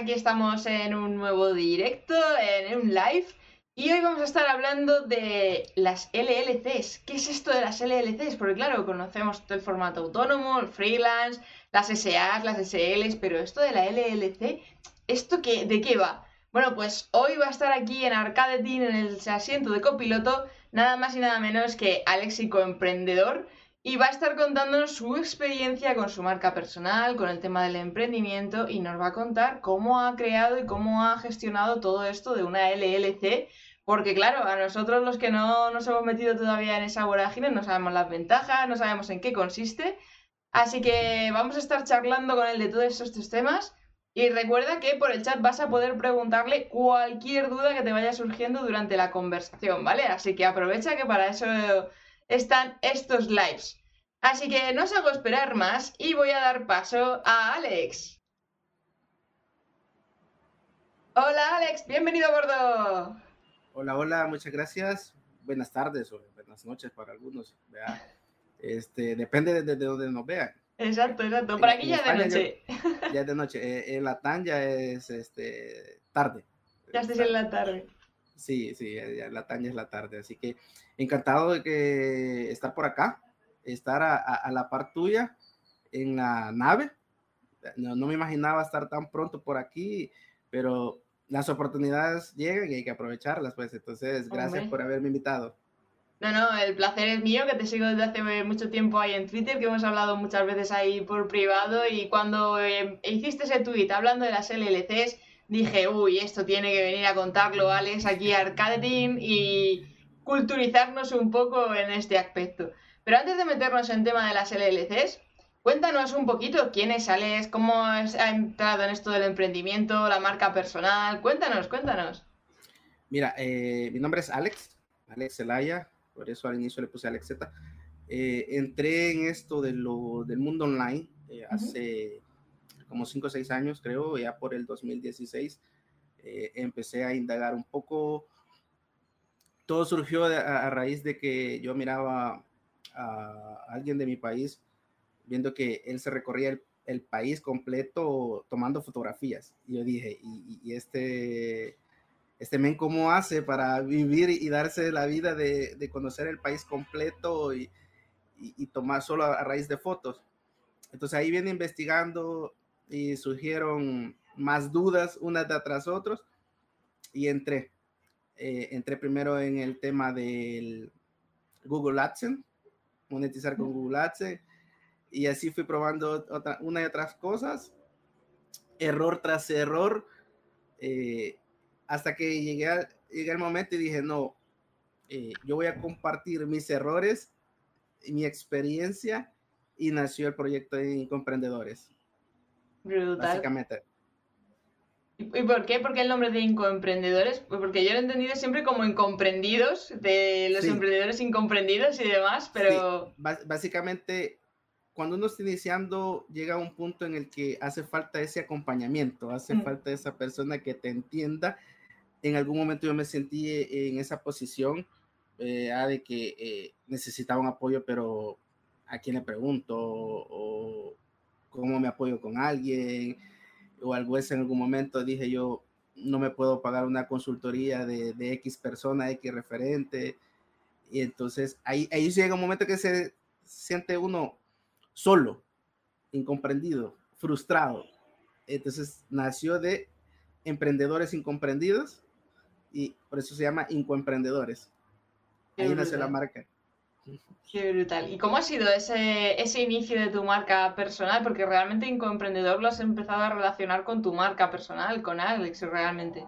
Aquí estamos en un nuevo directo, en un live, y hoy vamos a estar hablando de las LLCs. ¿Qué es esto de las LLCs? Porque claro, conocemos el formato autónomo, el freelance, las SAs, las SLs, pero esto de la LLC, ¿esto qué, de qué va? Bueno, pues hoy va a estar aquí en Arcade Team, en el asiento de copiloto, nada más y nada menos que Alexico Emprendedor y va a estar contándonos su experiencia con su marca personal, con el tema del emprendimiento y nos va a contar cómo ha creado y cómo ha gestionado todo esto de una LLC, porque claro, a nosotros los que no nos hemos metido todavía en esa vorágine no sabemos las ventajas, no sabemos en qué consiste, así que vamos a estar charlando con él de todos estos temas. Y recuerda que por el chat vas a poder preguntarle cualquier duda que te vaya surgiendo durante la conversación, ¿vale? Así que aprovecha que para eso están estos lives. Así que no os hago esperar más y voy a dar paso a Alex. Hola Alex, bienvenido a bordo. Hola, hola, muchas gracias. Buenas tardes o buenas noches para algunos. Este, depende de, donde nos vean. Exacto, exacto. Por aquí ya es de noche. Ya, es de noche. Eh, en la TAN ya es este, tarde. Ya estés en la tarde. Sí, sí, la taña es la tarde, así que encantado de que estar por acá, estar a, la par tuya en la nave. No, me imaginaba estar tan pronto por aquí, pero las oportunidades llegan y hay que aprovecharlas, pues. Entonces, gracias por haberme invitado. No, no, el placer es mío, que te sigo desde hace mucho tiempo ahí en Twitter, que hemos hablado muchas veces ahí por privado y cuando eh, hiciste ese tweet hablando de las LLCs, dije, uy, esto tiene que venir a contarlo Alex aquí a Arcade y culturizarnos un poco en este aspecto. Pero antes de meternos en tema de las LLCs, cuéntanos un poquito quién es Alex, cómo ha entrado en esto del emprendimiento, la marca personal. Cuéntanos, cuéntanos. Mira, eh, mi nombre es Alex, Alex Zelaya, por eso al inicio le puse Alex Z. Eh, entré en esto de lo, del mundo online eh, hace como 5 o 6 años, creo, ya por el 2016, eh, empecé a indagar un poco. Todo surgió a, raíz de que yo miraba a alguien de mi país, viendo que él se recorría el, país completo tomando fotografías. Y yo dije, ¿y, este, este men cómo hace para vivir y darse la vida de, conocer el país completo y, y, tomar solo a, raíz de fotos? Entonces ahí viene investigando y surgieron más dudas unas de tras otros y entré. Eh, entré primero en el tema del Google AdSense, monetizar con Google AdSense y así fui probando otra, una y otras cosas, error tras error, eh, hasta que llegué, a, llegué al momento y dije, no, eh, yo voy a compartir mis errores, mi experiencia y nació el proyecto de Comprendedores. Brutal. Básicamente. ¿Y por qué? ¿Por qué el nombre de incoemprendedores? Pues porque yo lo he entendido siempre como incomprendidos, de los emprendedores incomprendidos y demás, pero... Básicamente, cuando uno está iniciando, llega a un punto en el que hace falta ese acompañamiento, hace mm. falta esa persona que te entienda. En algún momento yo me sentí en esa posición eh, de que eh, necesitaba un apoyo, pero ¿a quién le pregunto? O, cómo me apoyo con alguien, o algo vez en algún momento dije yo, no me puedo pagar una consultoría de, de X persona, X referente, y entonces ahí, ahí llega un momento que se siente uno solo, incomprendido, frustrado. Entonces nació de emprendedores incomprendidos y por eso se llama incoemprendedores. Ahí nació la marca. Qué brutal. ¿Y cómo ha sido ese, ese inicio de tu marca personal? Porque realmente Incoemprendedor lo has empezado a relacionar con tu marca personal, con Alex, realmente.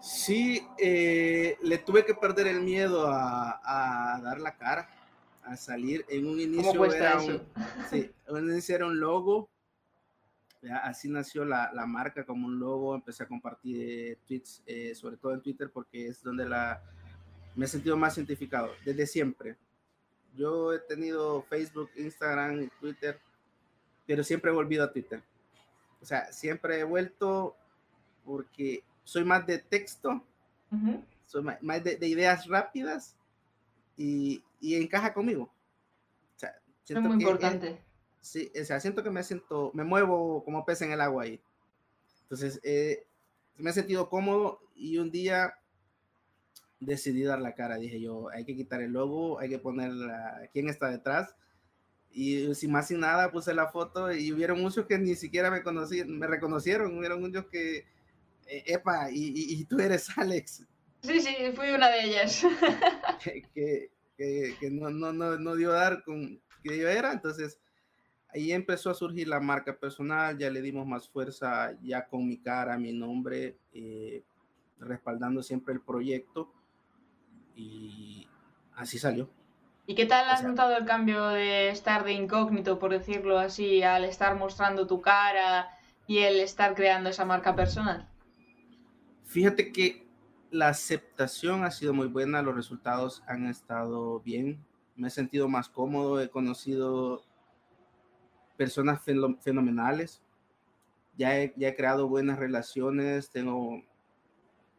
Sí, eh, le tuve que perder el miedo a, dar la cara, a salir. En un inicio era un, sí, un inicio era un logo. así nació la, marca como un logo. Empecé a compartir tweets, eh, sobre todo en Twitter, porque es donde la, me he sentido más identificado desde siempre yo he tenido Facebook, Instagram, Twitter, pero siempre he volvido a Twitter. O sea, siempre he vuelto porque soy más de texto, soy más, de, ideas rápidas y, encaja conmigo. O sea, es muy importante. sí, o sea, siento que me siento, me muevo como pez en el agua ahí. Entonces, eh, me he sentido cómodo y un día decidí dar la cara. Dije yo, hay que quitar el logo, hay que poner quién está detrás. Y sin más sin nada puse la foto y hubieron muchos que ni siquiera me, conocí, me reconocieron. Hubieron muchos que, eh, epa, y, y, tú eres Alex. Sí, sí, fui una de ellas. que, que, que, no, no, no, no dio dar con que yo era. Entonces, ahí empezó a surgir la marca personal, ya le dimos más fuerza ya con mi cara, mi nombre, eh, respaldando siempre el proyecto y así salió. ¿Y qué tal has notado el cambio de estar de incógnito, por decirlo así, al estar mostrando tu cara y el estar creando esa marca personal? Fíjate que la aceptación ha sido muy buena, los resultados han estado bien, me he sentido más cómodo, he conocido personas fenomenales, ya he, ya he creado buenas relaciones, tengo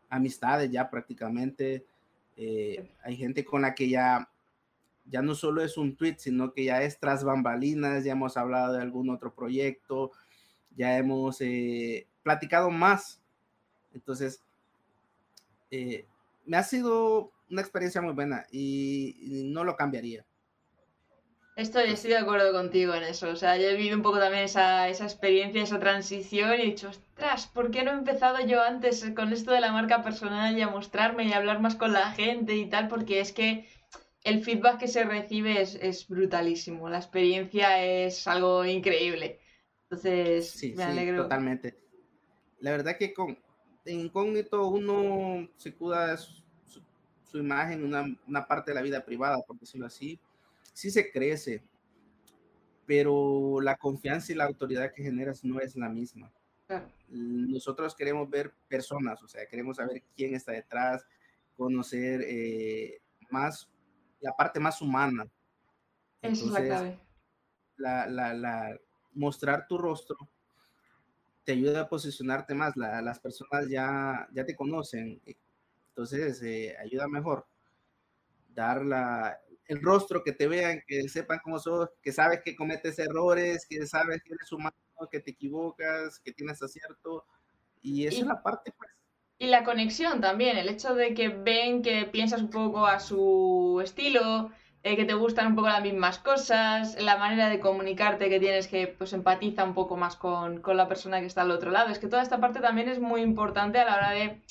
amistades ya prácticamente, eh, hay gente con la que ya, ya no solo es un tweet, sino que ya es tras bambalinas, ya hemos hablado de algún otro proyecto, ya hemos eh, platicado más. Entonces, eh, me ha sido una experiencia muy buena y, no lo cambiaría. Estoy, estoy de acuerdo contigo en eso. O sea, yo he vivido un poco también esa, esa experiencia, esa transición y he dicho, ostras, ¿por qué no he empezado yo antes con esto de la marca personal y a mostrarme y a hablar más con la gente y tal? Porque es que el feedback que se recibe es, es brutalísimo. La experiencia es algo increíble. Entonces, me alegro. Sí, totalmente. La verdad que con incógnito uno se cuida su, su imagen, una, una parte de la vida privada, por decirlo así sí se crece, pero la confianza y la autoridad que generas no es la misma. Nosotros queremos ver personas, o sea, queremos saber quién está detrás, conocer eh, más la parte más humana. Eso es la clave. La, la, la, mostrar tu rostro te ayuda a posicionarte más. las personas ya, ya te conocen, entonces eh, ayuda mejor dar la, el rostro, que te vean, que sepan cómo sos, que sabes que cometes errores, que sabes que eres humano, que te equivocas, que tienes acierto. Y esa es la parte, pues. Y la conexión también, el hecho de que ven que piensas un poco a su estilo, eh, que te gustan un poco las mismas cosas, la manera de comunicarte que tienes que pues empatiza un poco más con, con la persona que está al otro lado. Es que toda esta parte también es muy importante a la hora de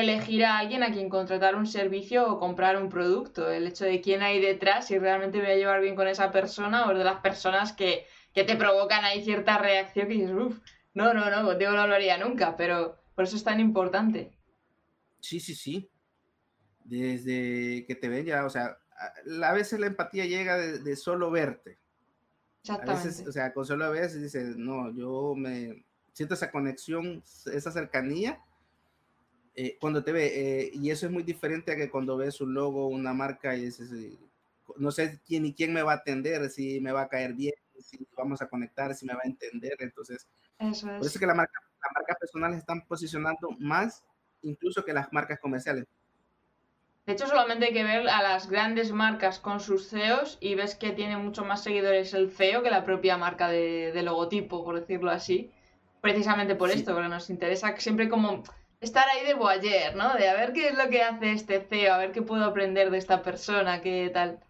elegir a alguien a quien contratar un servicio o comprar un producto. El hecho de quién hay detrás, si realmente voy a llevar bien con esa persona o de las personas que, te provocan ahí cierta reacción que dices, uff, no, no, no, contigo no lo haría nunca, pero por eso es tan importante. Sí, sí, sí. Desde que te ven ya, o sea, a veces la empatía llega de, solo verte. Exactamente. A veces, o sea, con solo veces dices, no, yo me siento esa conexión, esa cercanía eh, cuando te ve, eh, y eso es muy diferente a que cuando ves un logo, una marca y dices, no sé quién ni quién me va a atender, si me va a caer bien, si vamos a conectar, si me va a entender. Entonces, eso es. por eso es que la marca, las marcas personales están posicionando más incluso que las marcas comerciales. De hecho, solamente hay que ver a las grandes marcas con sus CEOs y ves que tiene mucho más seguidores el CEO que la propia marca de, logotipo, por decirlo así. Precisamente por esto, porque nos interesa siempre como estar ahí de boyer, ¿no? De a ver qué es lo que hace este CEO, a ver qué puedo aprender de esta persona, qué tal.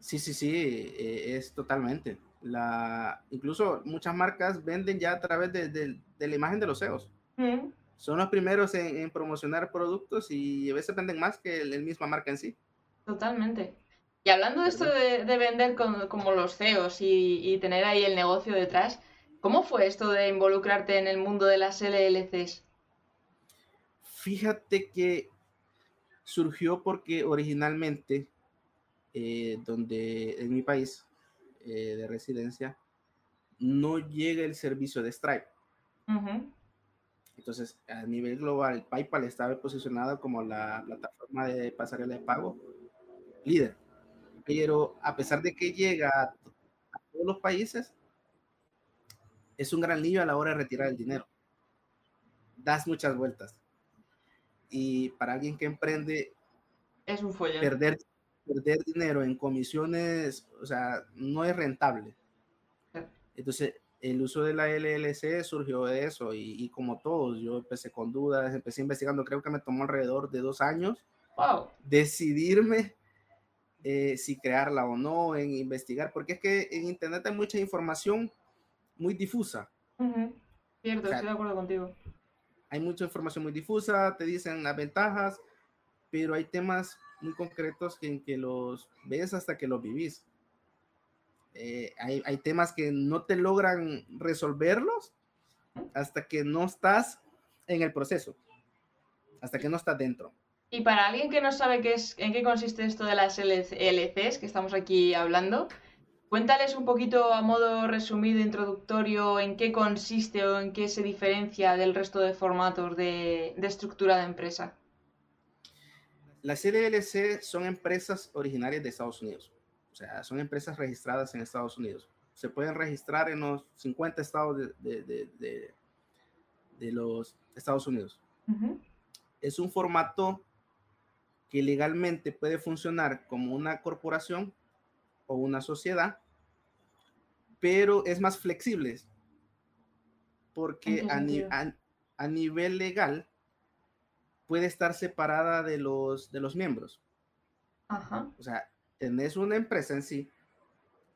Sí, sí, sí, eh, es totalmente. La, incluso muchas marcas venden ya a través de, la imagen de los CEOs. Mm. Son los primeros en, promocionar productos y a veces venden más que la misma marca en sí. Totalmente. Y hablando de esto de, vender como los CEOs y, y, tener ahí el negocio detrás, ¿cómo fue esto de involucrarte en el mundo de las LLCs? Fíjate que surgió porque originalmente, eh, donde en mi país eh, de residencia, no llega el servicio de Stripe. Entonces, a nivel global, PayPal estaba posicionado como la plataforma de pasarela de pago líder. Pero a pesar de que llega a, a todos los países, es un gran lío a la hora de retirar el dinero. Das muchas vueltas y para alguien que emprende, es un Perder, perder dinero en comisiones, o sea, no es rentable. Entonces, el uso de la LLC surgió de eso y, como todos, yo empecé con dudas, empecé investigando, creo que me tomó alrededor de dos años wow. decidirme eh, si crearla o no, en investigar, porque es que en Internet hay mucha información muy difusa. Cierto, estoy de acuerdo contigo. Hay mucha información muy difusa, te dicen las ventajas, pero hay temas muy concretos que, en que los ves hasta que los vivís. Eh, hay, hay, temas que no te logran resolverlos hasta que no estás en el proceso, hasta que no estás dentro. Y para alguien que no sabe qué es, en qué consiste esto de las LCs que estamos aquí hablando, cuéntales un poquito a modo resumido, introductorio, en qué consiste o en qué se diferencia del resto de formatos de, de estructura de empresa. Las LLC son empresas originarias de Estados Unidos. O sea, son empresas registradas en Estados Unidos. Se pueden registrar en los 50 estados de, de, de, los Estados Unidos. Es un formato que legalmente puede funcionar como una corporación o una sociedad, pero es más flexible porque a, a, nivel legal puede estar separada de los, de los miembros. Ajá. O sea, tenés una empresa en sí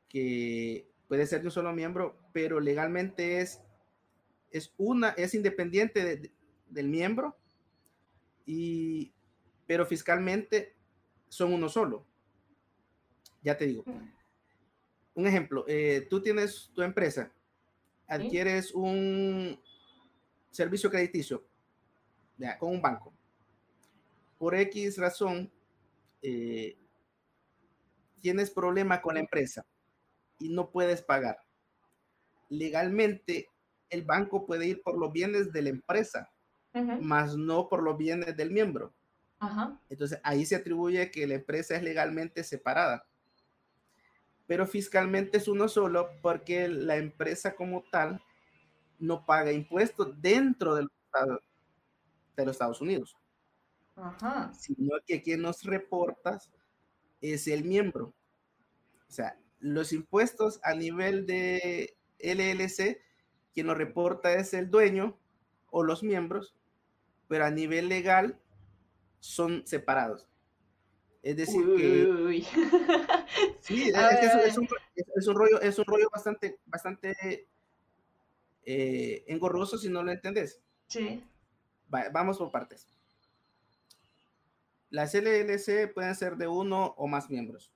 que puede ser de un solo miembro, pero legalmente es, es una, es independiente del miembro, y, pero fiscalmente son uno solo. Ya te digo. Un ejemplo, eh, tú tienes tu empresa, adquieres un servicio crediticio con un banco. Por X razón, eh, tienes problema con la empresa y no puedes pagar, legalmente el banco puede ir por los bienes de la empresa, más no por los bienes del miembro. Entonces ahí se atribuye que la empresa es legalmente separada. Pero fiscalmente es uno solo porque la empresa como tal no paga impuestos dentro de los Estados Unidos. Sino que quien nos reportas es el miembro. O sea, los impuestos a nivel de LLC, quien lo reporta es el dueño o los miembros, pero a nivel legal son separados. Es decir, que... Sí, es, un, rollo, es un rollo bastante, bastante eh, engorroso si no lo entendés. Sí. vamos por partes. Las LLC pueden ser de uno o más miembros.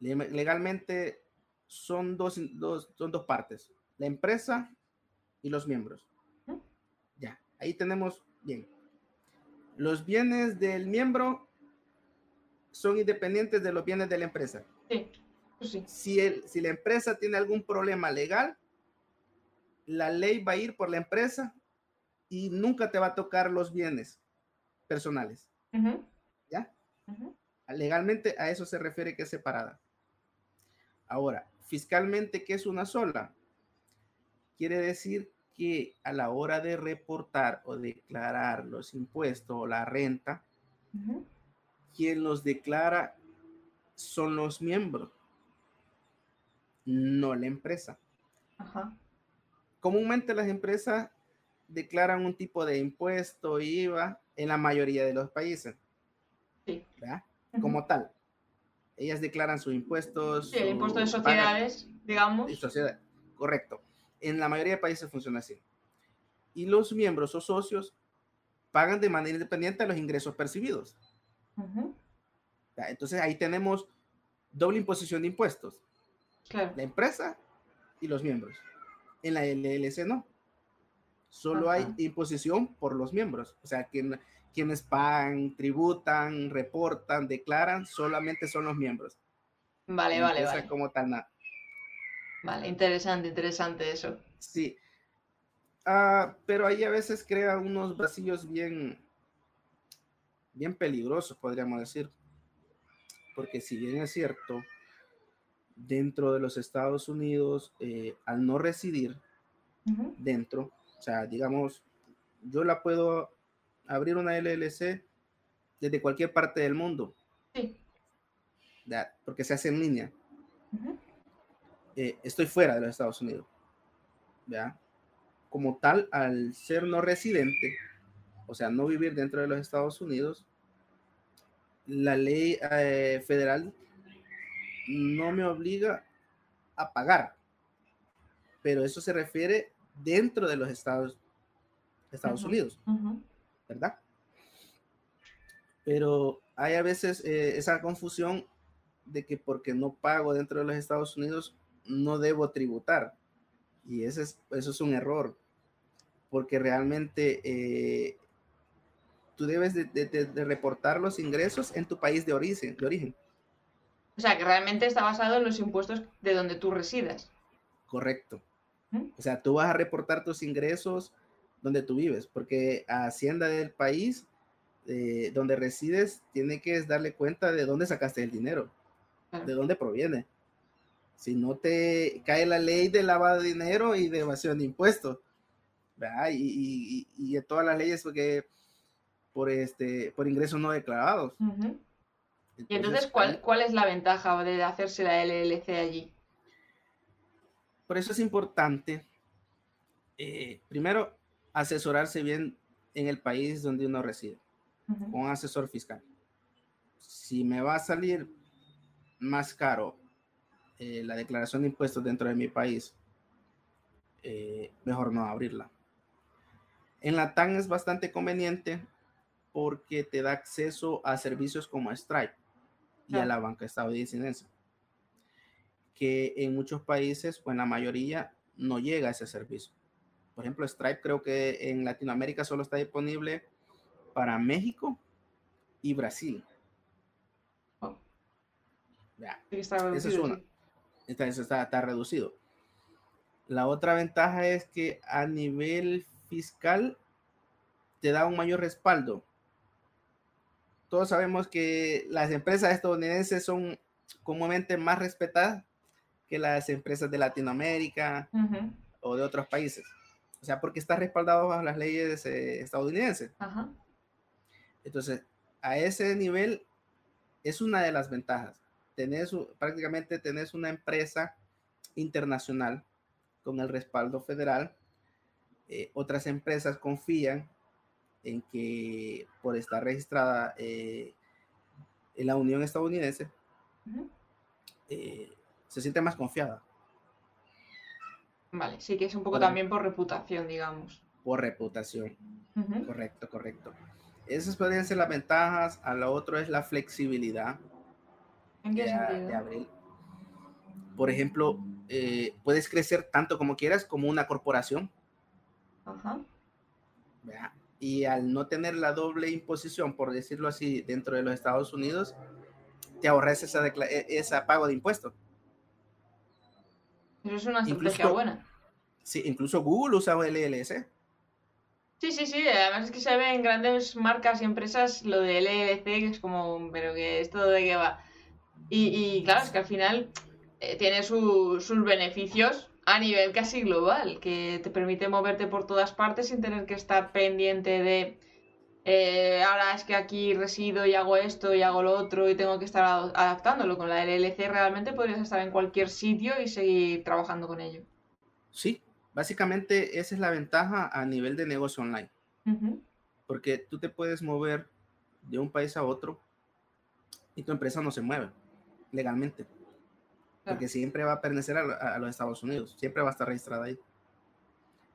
Legalmente son dos, son dos partes, la empresa y los miembros. Ya, ahí tenemos bien. Los bienes del miembro son independientes de los bienes de la empresa. Sí, pues sí. Si, el, si la empresa tiene algún problema legal, la ley va a ir por la empresa y nunca te va a tocar los bienes personales. ¿Ya? Legalmente a eso se refiere que es separada. Ahora, fiscalmente, ¿qué es una sola? Quiere decir que a la hora de reportar o declarar los impuestos o la renta, quien los declara son los miembros, no la empresa. Comúnmente las empresas declaran un tipo de impuesto, IVA, en la mayoría de los países. Sí. Como tal. Ellas declaran sus impuestos. Sí, el impuesto de sociedades, digamos. Sociedad, correcto. En la mayoría de países funciona así. Y los miembros o socios pagan de manera independiente los ingresos percibidos. Entonces ahí tenemos doble imposición de impuestos. La empresa y los miembros. En la LLC no solo hay imposición por los miembros. O sea, quien, quienes pagan, tributan, reportan, declaran, solamente son los miembros. Vale, vale, vale. como tal nada. Vale, interesante, interesante eso. Sí. Ah, pero ahí a veces crea unos vacíos bien, bien peligrosos, podríamos decir. Porque si bien es cierto, dentro de los Estados Unidos, eh, al no residir dentro, o sea, digamos, yo la puedo abrir una LLC desde cualquier parte del mundo. Sí. Porque se hace en línea. Eh, estoy fuera de los Estados Unidos. ¿ya? Como tal, al ser no residente, o sea, no vivir dentro de los Estados Unidos, la ley eh, federal no me obliga a pagar, pero eso se refiere dentro de los Estados, Estados Unidos, ¿verdad? Pero hay a veces eh, esa confusión de que porque no pago dentro de los Estados Unidos, no debo tributar. Y ese es, eso es un error, porque realmente eh, tú debes de, reportar los ingresos en tu país de origen, de origen. O sea, que realmente está basado en los impuestos de donde tú residas. Correcto. ¿Mm? O sea, tú vas a reportar tus ingresos donde tú vives, porque Hacienda del país eh, donde resides tiene que darle cuenta de dónde sacaste el dinero, de dónde proviene. Si no te cae la ley de lavado de dinero y de evasión de impuestos, ¿verdad? Y, y, y, todas las leyes porque por este por ingresos no declarados. y entonces, ¿cuál, ¿cuál es la ventaja de hacerse la LLC allí? Por eso es importante, eh, primero, asesorarse bien en el país donde uno reside, con un asesor fiscal. Si me va a salir más caro eh, la declaración de impuestos dentro de mi país, eh, mejor no abrirla. En la TAN es bastante conveniente porque te da acceso a servicios como Stripe y a la banca estadounidense, que en muchos países o en la mayoría no llega a ese servicio. Por ejemplo, Stripe creo que en Latinoamérica solo está disponible para México y Brasil. Oh. esa es una está, está, reducido. La otra ventaja es que a nivel fiscal te da un mayor respaldo. Todos sabemos que las empresas estadounidenses son comúnmente más respetadas que las empresas de Latinoamérica o de otros países. O sea, porque está respaldado bajo las leyes eh, estadounidenses. Entonces, a ese nivel es una de las ventajas tenés, prácticamente tenés una empresa internacional con el respaldo federal. Eh, otras empresas confían en que por estar registrada eh, en la Unión Estadounidense, eh, se siente más confiada. Vale, sí que es un poco también por reputación, digamos. Por reputación. Correcto, correcto. Esas podrían ser las ventajas. A lo otro es la flexibilidad. ¿En qué de, abril. Por ejemplo, eh, puedes crecer tanto como quieras como una corporación. Ajá. Y al no tener la doble imposición, por decirlo así, dentro de los Estados Unidos, te ahorras esa, e, esa pago de impuestos. Eso es una estrategia buena. Sí, incluso Google usa LLC. Sí, sí, sí. Además es que se ve en grandes marcas y empresas lo de LLC, que es como, pero que esto de qué va. Y, claro, es que al final eh, tiene sus beneficios a nivel casi global, que te permite moverte por todas partes sin tener que estar pendiente de eh, ahora es que aquí resido y hago esto y hago lo otro y tengo que estar adaptándolo. Con la LLC realmente podrías estar en cualquier sitio y seguir trabajando con ello. Sí, básicamente esa es la ventaja a nivel de negocio online. Porque tú te puedes mover de un país a otro y tu empresa no se mueve legalmente. Porque siempre va a pertenecer a, los Estados Unidos, siempre va a estar registrada ahí.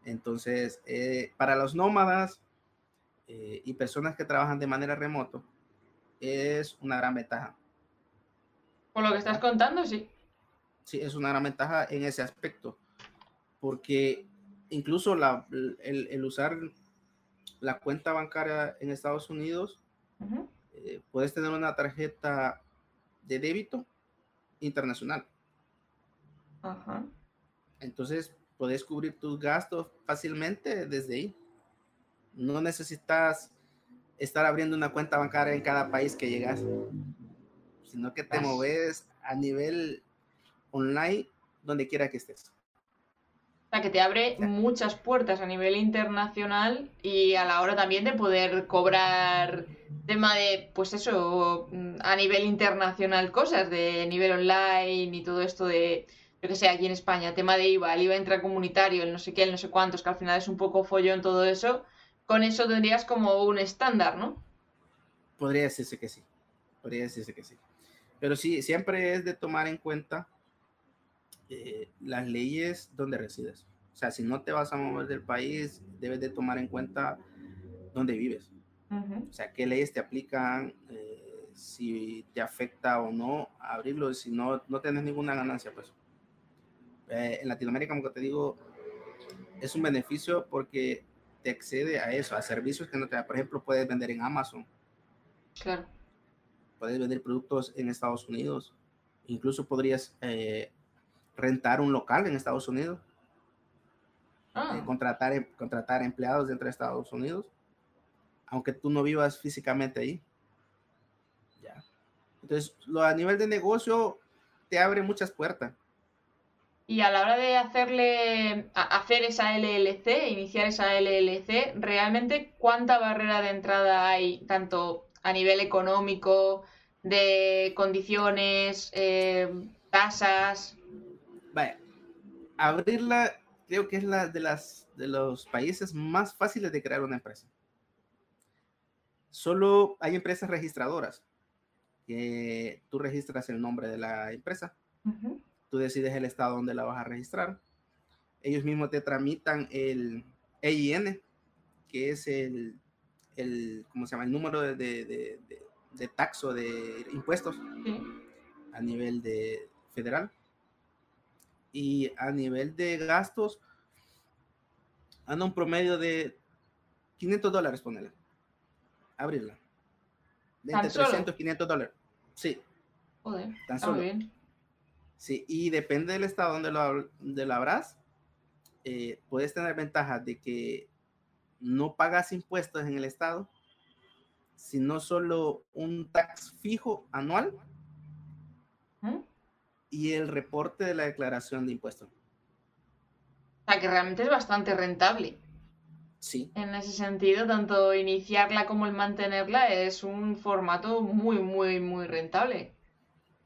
Entonces, eh, para los nómadas eh, y personas que trabajan de manera remoto, es una gran ventaja. Por lo que estás contando, sí. Sí, es una gran ventaja en ese aspecto. Porque incluso la, el, usar la cuenta bancaria en Estados Unidos, eh, puedes tener una tarjeta de débito internacional. Ajá. Entonces, puedes cubrir tus gastos fácilmente desde ahí. No necesitas estar abriendo una cuenta bancaria en cada país que llegas, sino que te mueves a nivel online donde quiera que estés que te abre muchas puertas a nivel internacional y a la hora también de poder cobrar tema de, pues eso, a nivel internacional cosas, de nivel online y todo esto de, yo que sé, aquí en España, tema de IVA, el IVA intracomunitario, el no sé qué, el no sé cuántos, que al final es un poco follón todo eso, con eso tendrías como un estándar, ¿no? Podría decirse que sí, podría decirse que sí. Pero sí, siempre es de tomar en cuenta eh, las leyes donde resides. O sea, si no te vas a mover del país, debes de tomar en cuenta dónde vives. O sea, qué leyes te aplican, eh, si te afecta o no abrirlo, si no, no tienes ninguna ganancia, pues. Eh, en Latinoamérica, como te digo, es un beneficio porque te accede a eso, a servicios que no te da. Por ejemplo, puedes vender en Amazon. Claro. Puedes vender productos en Estados Unidos. Incluso podrías eh, rentar un local en Estados Unidos Ah. Eh, contratar, em, contratar empleados dentro de Estados Unidos, aunque tú no vivas físicamente ahí. Ya. Entonces, lo, a nivel de negocio, te abre muchas puertas. Y a la hora de hacerle, hacer esa LLC, iniciar esa LLC, ¿realmente cuánta barrera de entrada hay, tanto a nivel económico, de condiciones, eh, tasas? Vaya, abrirla creo que es la de, las, de los países más fáciles de crear una empresa. Solo hay empresas registradoras. que tú registras el nombre de la empresa. Tú decides el estado donde la vas a registrar. Ellos mismos te tramitan el EIN, que es el, el ¿cómo se llama? El número de, de, de, taxo de impuestos a nivel de federal y a nivel de gastos anda un promedio de 500 dólares, ponele. Abrirla. De entre 300 y 500 dólares. Sí. Joder, tan solo. Bien. Sí, y depende del estado donde lo, donde lo abras, eh, puedes tener ventajas de que no pagas impuestos en el estado, sino solo un tax fijo anual y el reporte de la declaración de impuestos. O sea, que realmente es bastante rentable. Sí. En ese sentido, tanto iniciarla como el mantenerla es un formato muy, muy, muy rentable.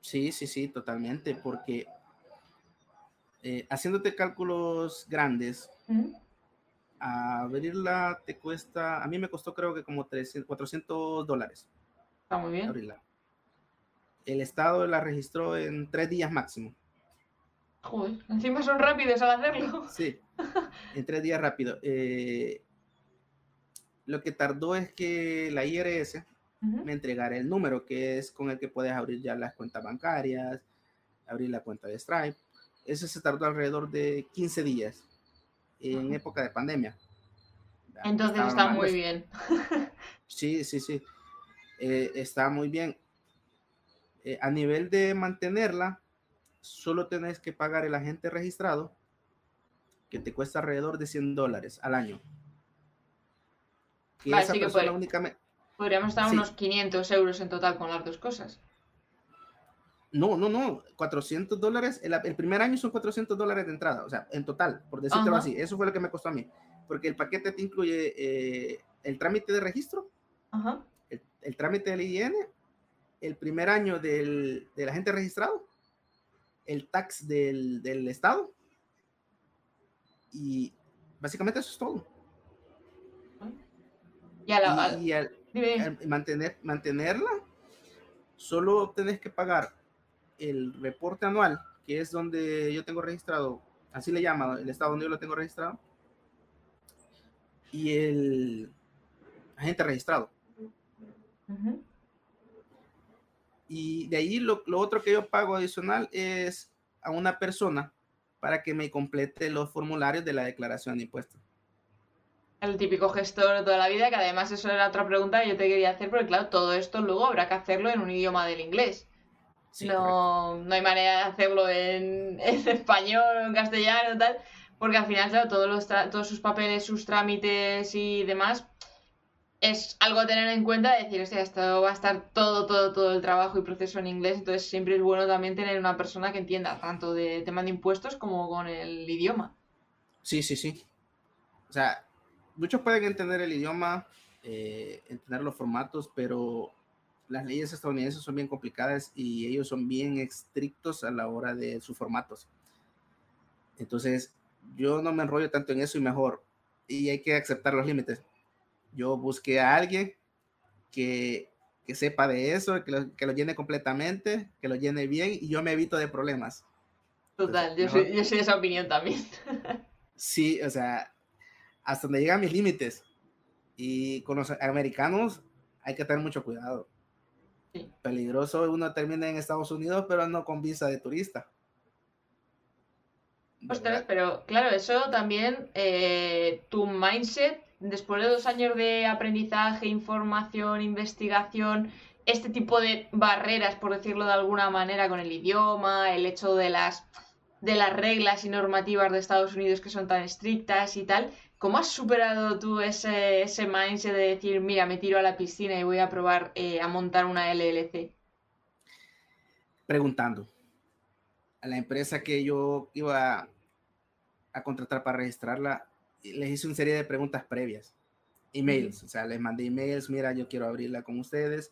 Sí, sí, sí, totalmente, porque eh, haciéndote cálculos grandes, abrirla te cuesta, a mí me costó creo que como 300, 400 dólares. Está muy bien. Abrirla el Estado la registró en tres días máximo. Joder, encima son rápidos al hacerlo. Sí, en tres días rápido. Eh, lo que tardó es que la IRS me entregara el número, que es con el que puedes abrir ya las cuentas bancarias, abrir la cuenta de Stripe. Eso se tardó alrededor de 15 días en época de pandemia. Entonces está muy bien. sí, sí, sí. Eh, está muy bien. Eh, a nivel de mantenerla, solo tenés que pagar el agente registrado, que te cuesta alrededor de 100 dólares al año. Que esa persona únicamente... Podríamos estar unos 500 euros en total con las dos cosas. No, no, no, 400 dólares, el, primer año son 400 dólares de entrada, o sea, en total, por decirlo así, eso fue lo que me costó a mí, porque el paquete te incluye eh, el trámite de registro, El, el, trámite del IN el primer año del, del agente registrado, el tax del, del Estado y básicamente eso es todo. Y, al, mantener, mantenerla, solo tenés que pagar el reporte anual, que es donde yo tengo registrado, así le llama, el estado donde yo lo tengo registrado, y el agente registrado. Y de ahí lo, otro que yo pago adicional es a una persona para que me complete los formularios de la declaración de impuestos. El típico gestor de toda la vida, que además eso era otra pregunta que yo te quería hacer, porque claro, todo esto luego habrá que hacerlo en un idioma del inglés. no, no hay manera de hacerlo en, español en castellano tal, porque al final, claro, todos, los todos sus papeles, sus trámites y demás es algo a tener en cuenta, decir, hostia, esto va a estar todo, todo, todo el trabajo y proceso en inglés, entonces siempre es bueno también tener una persona que entienda tanto de tema de impuestos como con el idioma. Sí, sí, sí. O sea, muchos pueden entender el idioma, eh, entender los formatos, pero las leyes estadounidenses son bien complicadas y ellos son bien estrictos a la hora de sus formatos. Entonces, yo no me enrollo tanto en eso y mejor, y hay que aceptar los límites. Yo busqué a alguien que, que sepa de eso, que lo, que lo, llene completamente, que lo llene bien y yo me evito de problemas. Total, yo, soy, yo soy de esa opinión también. sí, o sea, hasta donde llegan mis límites. Y con los americanos hay que tener mucho cuidado. Sí. Peligroso uno termina en Estados Unidos, pero no con visa de turista. Ostras, pero claro, eso también, eh, tu mindset, después de dos años de aprendizaje, información, investigación, este tipo de barreras, por decirlo de alguna manera, con el idioma, el hecho de las, de las reglas y normativas de Estados Unidos que son tan estrictas y tal, ¿cómo has superado tú ese, ese mindset de decir, mira, me tiro a la piscina y voy a probar eh, a montar una LLC? Preguntando a la empresa que yo iba a, contratar para registrarla, les hice una serie de preguntas previas, emails, o sea, les mandé emails, mira, yo quiero abrirla con ustedes,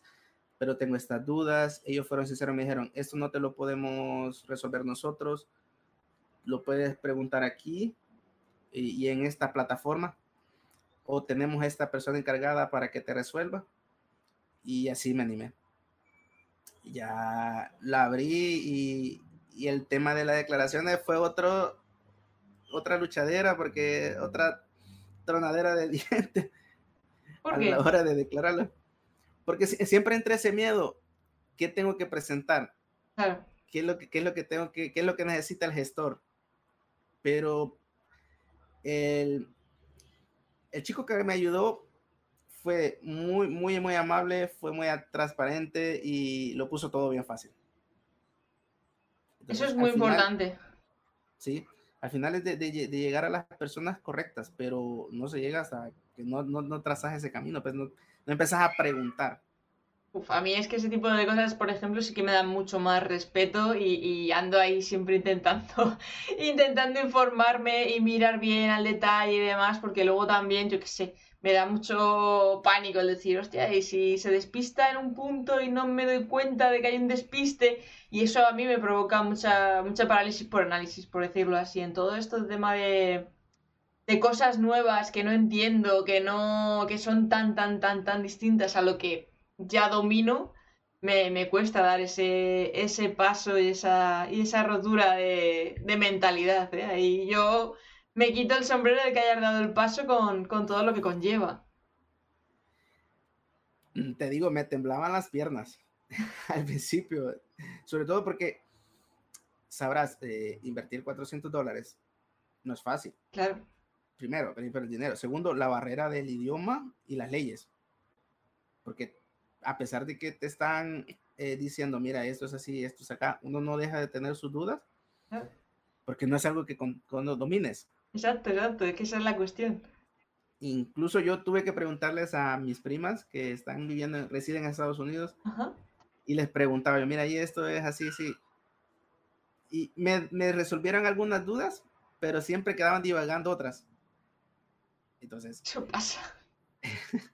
pero tengo estas dudas. Ellos fueron sinceros, me dijeron, esto no te lo podemos resolver nosotros, lo puedes preguntar aquí y, y en esta plataforma, o tenemos a esta persona encargada para que te resuelva. Y así me animé. Ya la abrí y, y el tema de las declaraciones fue otro, otra luchadera, porque otra tronadera de dientes a la hora de declararlo. Porque siempre entre ese miedo, ¿qué tengo que presentar? ¿Qué es lo que, qué es lo que tengo que, qué es lo que necesita el gestor? Pero el, el chico que me ayudó fue muy, muy, muy amable, fue muy transparente y lo puso todo bien fácil. Eso es muy importante. Sí, al final es de, de, llegar a las personas correctas, pero no se llega hasta que no, no, no trazas ese camino, pues no, no empezás a preguntar. Uf, a mí es que ese tipo de cosas, por ejemplo, sí que me dan mucho más respeto y, y, ando ahí siempre intentando, intentando informarme y mirar bien al detalle y demás, porque luego también, yo qué sé, me da mucho pánico el decir, hostia, y si se despista en un punto y no me doy cuenta de que hay un despiste, y eso a mí me provoca mucha, mucha parálisis por análisis, por decirlo así. En todo esto el tema de, de cosas nuevas que no entiendo, que no, que son tan, tan, tan, tan distintas a lo que ya domino, me, me cuesta dar ese, ese paso y esa, y esa rotura de, de mentalidad. ¿eh? Y yo me quito el sombrero de que hayas dado el paso con, todo lo que conlleva. Mm, te digo, me temblaban las piernas al principio, sobre todo porque sabrás, eh, invertir 400 dólares no es fácil. Claro. Primero, el dinero. Segundo, la barrera del idioma y las leyes. Porque a pesar de que te están eh, diciendo, mira, esto es así, esto es acá, uno no deja de tener sus dudas. Porque no es algo que cuando domines. Exacto, exacto, es que esa es la cuestión. Incluso yo tuve que preguntarles a mis primas que están viviendo, residen en Estados Unidos, y les preguntaba yo, mira, y esto es así, sí. Y me, me resolvieron algunas dudas, pero siempre quedaban divagando otras. Entonces. Eso pasa.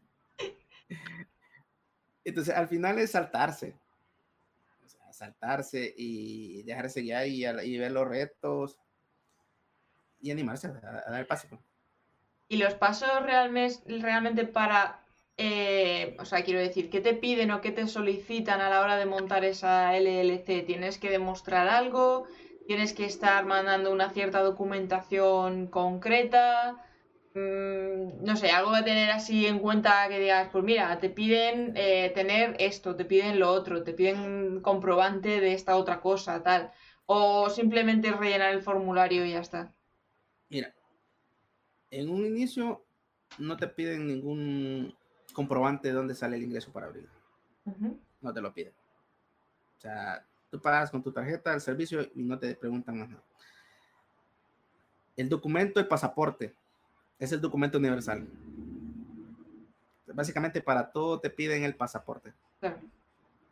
Entonces, al final es saltarse. O sea, saltarse y dejarse guiar y, y ver los retos y animarse a, dar el paso. ¿Y los pasos realmente, realmente para, eh, o sea, quiero decir, qué te piden o qué te solicitan a la hora de montar esa LLC? ¿Tienes que demostrar algo? ¿Tienes que estar mandando una cierta documentación concreta? Mm, no sé, algo de tener así en cuenta que digas, pues mira, te piden eh, tener esto, te piden lo otro, te piden comprobante de esta otra cosa, tal. O simplemente rellenar el formulario y ya está. Mira, en un inicio no te piden ningún comprobante de dónde sale el ingreso para abrir. No te lo piden. O sea, tú pagas con tu tarjeta el servicio y no te preguntan nada. El documento, el pasaporte, es el documento universal. Básicamente para todo te piden el pasaporte.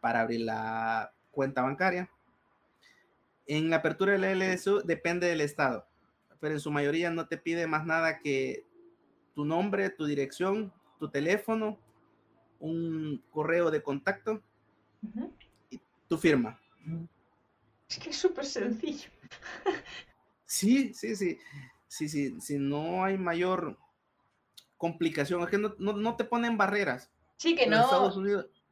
Para abrir la cuenta bancaria. En la apertura del LSU depende del estado pero en su mayoría no te pide más nada que tu nombre, tu dirección, tu teléfono, un correo de contacto y tu firma. Es que es súper sencillo. Sí, sí, sí. Sí, sí, si no hay mayor complicación, es que no, no, no te ponen barreras. Sí, que no.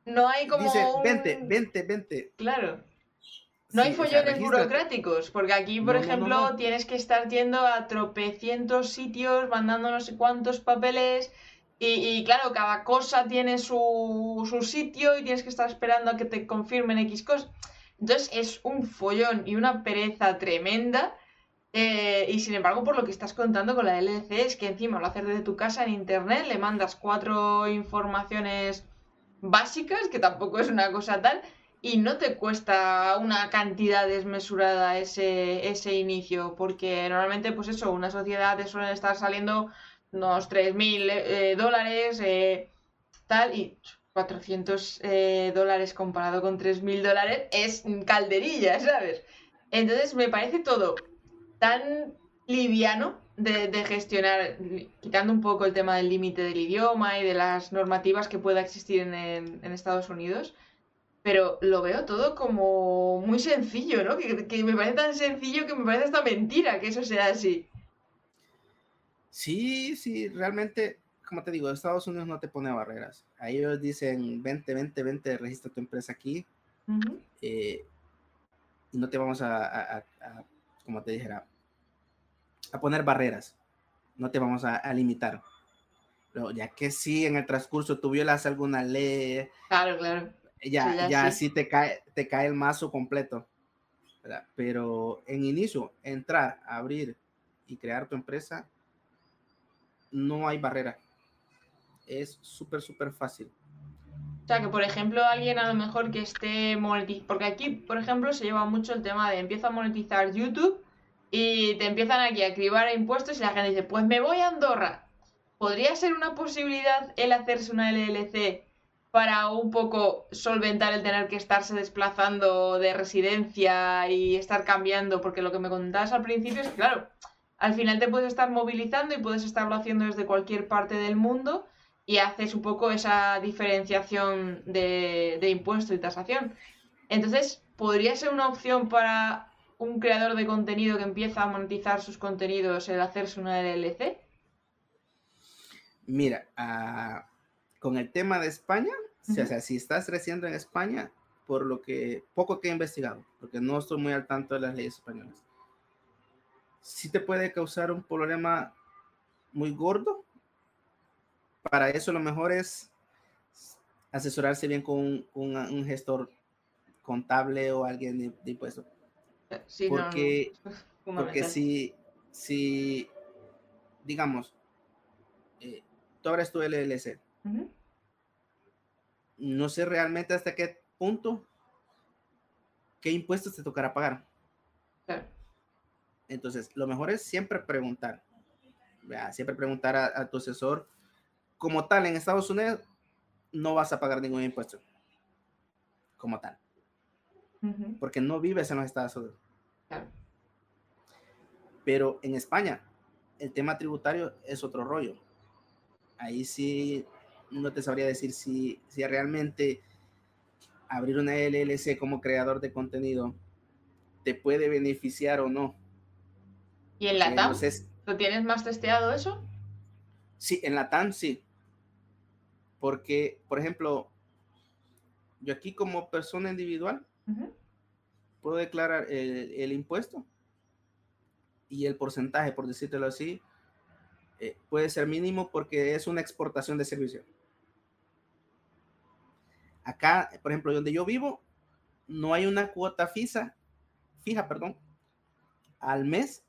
no hay como. Dice, vente, vente, vente. Claro. No hay follones burocráticos, porque aquí, por ejemplo, tienes que estar yendo a tropecientos sitios, mandando no sé cuántos papeles, y, claro, cada cosa tiene su, su, sitio y tienes que estar esperando a que te confirmen X cosas. Entonces es un follón y una pereza tremenda. Eh, y sin embargo, por lo que estás contando con la LLC, es que encima lo haces desde tu casa en internet, le mandas cuatro informaciones básicas, que tampoco es una cosa tal, y no te cuesta una cantidad desmesurada ese, ese inicio, porque normalmente, pues eso, una sociedad suelen estar saliendo unos 3.000 eh, dólares, eh, tal, y 400 eh, dólares comparado con 3.000 dólares es calderilla, ¿sabes? Entonces me parece todo tan liviano de, gestionar, quitando un poco el tema del límite del idioma y de las normativas que pueda existir en, Estados Unidos, pero lo veo todo como muy sencillo, ¿no? Que, que, me parece tan sencillo que me parece hasta mentira que eso sea así. Sí, sí, realmente, como te digo, Estados Unidos no te pone barreras. Ahí ellos dicen, vente, vente, vente, registra tu empresa aquí. Eh, y no te vamos a, como te dijera, a poner barreras. No te vamos a, limitar. Pero ya que si en el transcurso tú violas alguna ley, claro, claro. Ya, ya, sí. te cae, te cae el mazo completo. Pero en inicio, entrar, abrir y crear tu empresa, no hay barrera. Es súper, súper fácil. O sea, que por ejemplo alguien a lo mejor que esté monetizando, porque aquí, por ejemplo, se lleva mucho el tema de empieza a monetizar YouTube y te empiezan aquí a cribar impuestos y la gente dice, pues me voy a Andorra. ¿Podría ser una posibilidad el hacerse una LLC para un poco solventar el tener que estarse desplazando de residencia y estar cambiando? Porque lo que me contabas al principio es, claro, al final te puedes estar movilizando y puedes estarlo haciendo desde cualquier parte del mundo y haces un poco esa diferenciación de, impuesto y tasación. Entonces, ¿podría ser una opción para un creador de contenido que empieza a monetizar sus contenidos el hacerse una LLC? Mira, ah, con el tema de España, o sea, si estás creciendo en España, por lo que poco que he investigado, porque no estoy muy al tanto de las leyes españolas sí te puede causar un problema muy gordo. Para eso lo mejor es asesorarse bien con un, gestor contable o alguien de, impuestos. porque, porque si, si, digamos, eh, tú abres tu LLC, no sé realmente hasta qué punto, qué impuestos te tocará pagar. Entonces, lo mejor es siempre preguntar. Siempre preguntar a, tu asesor. Como tal, en Estados Unidos no vas a pagar ningún impuesto. Como tal. Porque no vives en los Estados Unidos. Pero en España, el tema tributario es otro rollo. Ahí sí no te sabría decir si, si realmente abrir una LLC como creador de contenido te puede beneficiar o no. ¿Y en la TAM? ¿Lo tienes más testeado eso? Sí, en la TAM sí. Porque, por ejemplo, yo aquí como persona individual puedo declarar el, impuesto y el porcentaje, por decírtelo así, eh, puede ser mínimo porque es una exportación de servicio. Acá, por ejemplo, donde yo vivo, no hay una cuota fija, fija, perdón, al mes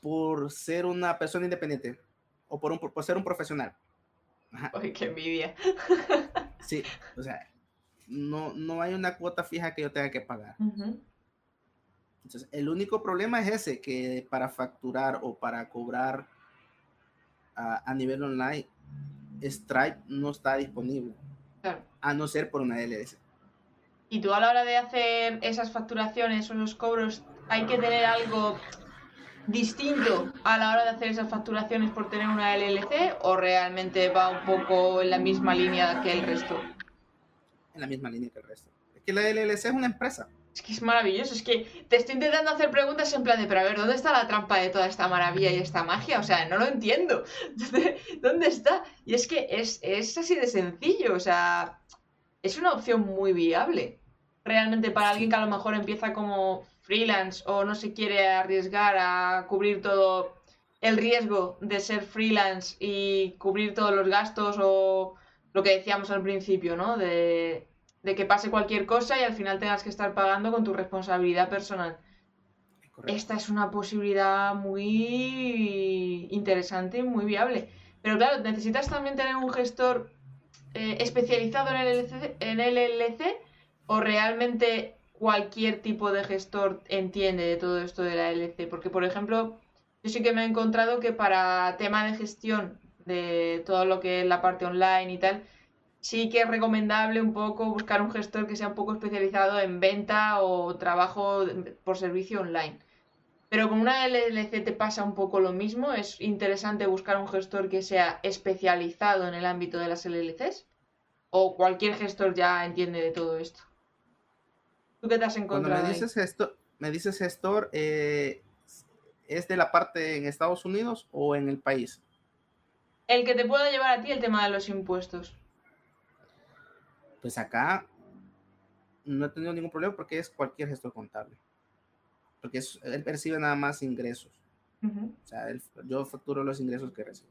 por ser una persona independiente o por, un, por ser un profesional. Ay, qué envidia. Sí, o sea, no, no hay una cuota fija que yo tenga que pagar. Entonces, el único problema es ese, que para facturar o para cobrar a, nivel online, Stripe no está disponible. A no ser por una LS. Y tú a la hora de hacer esas facturaciones o los cobros, hay que tener algo distinto a la hora de hacer esas facturaciones por tener una LLC o realmente va un poco en la misma línea que el resto? En la misma línea que el resto. Es que la LLC es una empresa. Es que es maravilloso, es que te estoy intentando hacer preguntas en plan de, pero a ver, ¿dónde está la trampa de toda esta maravilla y esta magia? O sea, no lo entiendo. ¿Dónde está? Y es que es, es así de sencillo, o sea, es una opción muy viable. Realmente para alguien que a lo mejor empieza como freelance o no se quiere arriesgar a cubrir todo el riesgo de ser freelance y cubrir todos los gastos o lo que decíamos al principio, ¿no? De, que pase cualquier cosa y al final tengas que estar pagando con tu responsabilidad personal. Esta es una posibilidad muy interesante, muy viable. Pero claro, necesitas también tener un gestor eh, especializado en el, LLC, en el LLC o realmente cualquier tipo de gestor entiende de todo esto de la LLC. Porque, por ejemplo, yo sí que me he encontrado que para tema de gestión de todo lo que es la parte online y tal, sí que es recomendable un poco buscar un gestor que sea un poco especializado en venta o trabajo por servicio online. Pero con una LLC te pasa un poco lo mismo. Es interesante buscar un gestor que sea especializado en el ámbito de las LLCs. O cualquier gestor ya entiende de todo esto. ¿Tú qué te has encontrado? Cuando me dices, esto, me dices gestor, eh, ¿Es de la parte en Estados Unidos o en el país? El que te pueda llevar a ti el tema de los impuestos. Pues acá no he tenido ningún problema porque es cualquier gestor contable. Porque él percibe nada más ingresos. O sea, yo facturo los ingresos que recibo.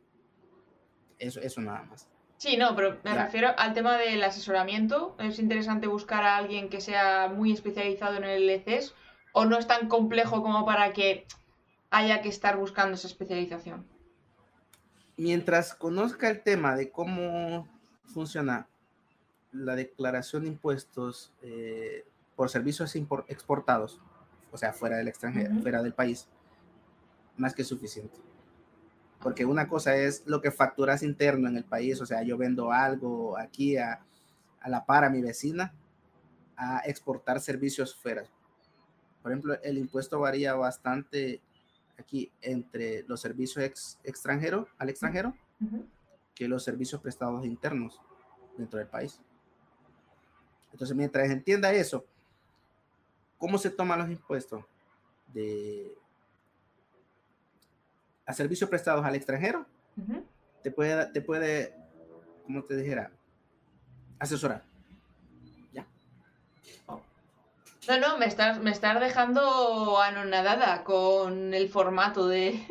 Eso, eso nada más. Sí, no, pero me refiero al tema del asesoramiento. Es interesante buscar a alguien que sea muy especializado en el LCS o no es tan complejo como para que haya que estar buscando esa especialización. Mientras conozca el tema de cómo funciona la declaración de impuestos eh, por servicios exportados, o sea, fuera del extranjero, fuera del país, más que suficiente. Porque una cosa es lo que facturas interno en el país, o sea, yo vendo algo aquí a, a la par a mi vecina, a exportar servicios fuera. Por ejemplo, el impuesto varía bastante aquí entre los servicios ex, extranjeros al extranjero que los servicios prestados internos dentro del país. Entonces, mientras entienda eso, ¿cómo se toman los impuestos de a servicios prestados al extranjero? Te puede, te puede, como te dijera, asesorar. No, no, me estás, me estás dejando anonadada con el formato de,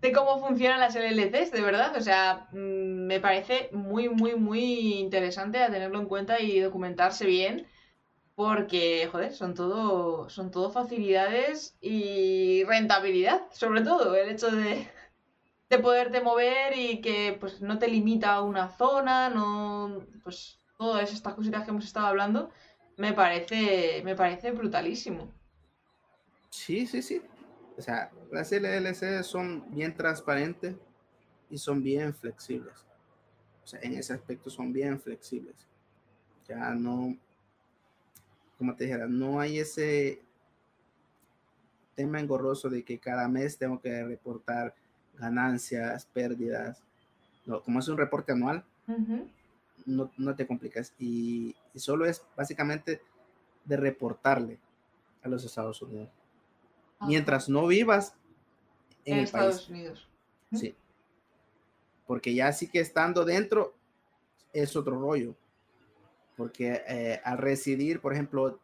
de cómo funcionan las LLCs, de verdad. O sea, mm, me parece muy, muy, muy interesante a tenerlo en cuenta y documentarse bien. Porque, joder, son todo, son todo facilidades y rentabilidad, sobre todo. El hecho de, de poderte mover y que pues no te limita a una zona, no. Pues todas estas cositas que hemos estado hablando me parece, me parece brutalísimo. Sí, sí, sí. O sea, las LLC son bien transparentes y son bien flexibles. O sea, en ese aspecto son bien flexibles. Ya no, como te dijera, no hay ese tema engorroso de que cada mes tengo que reportar ganancias, pérdidas. No, como es un reporte anual, no, te complicas. Y, solo es básicamente de reportarle a los Estados Unidos. Mientras no vivas en, el Estados Unidos. Sí. Porque ya sí que estando dentro es otro rollo. Porque eh, al residir, por ejemplo,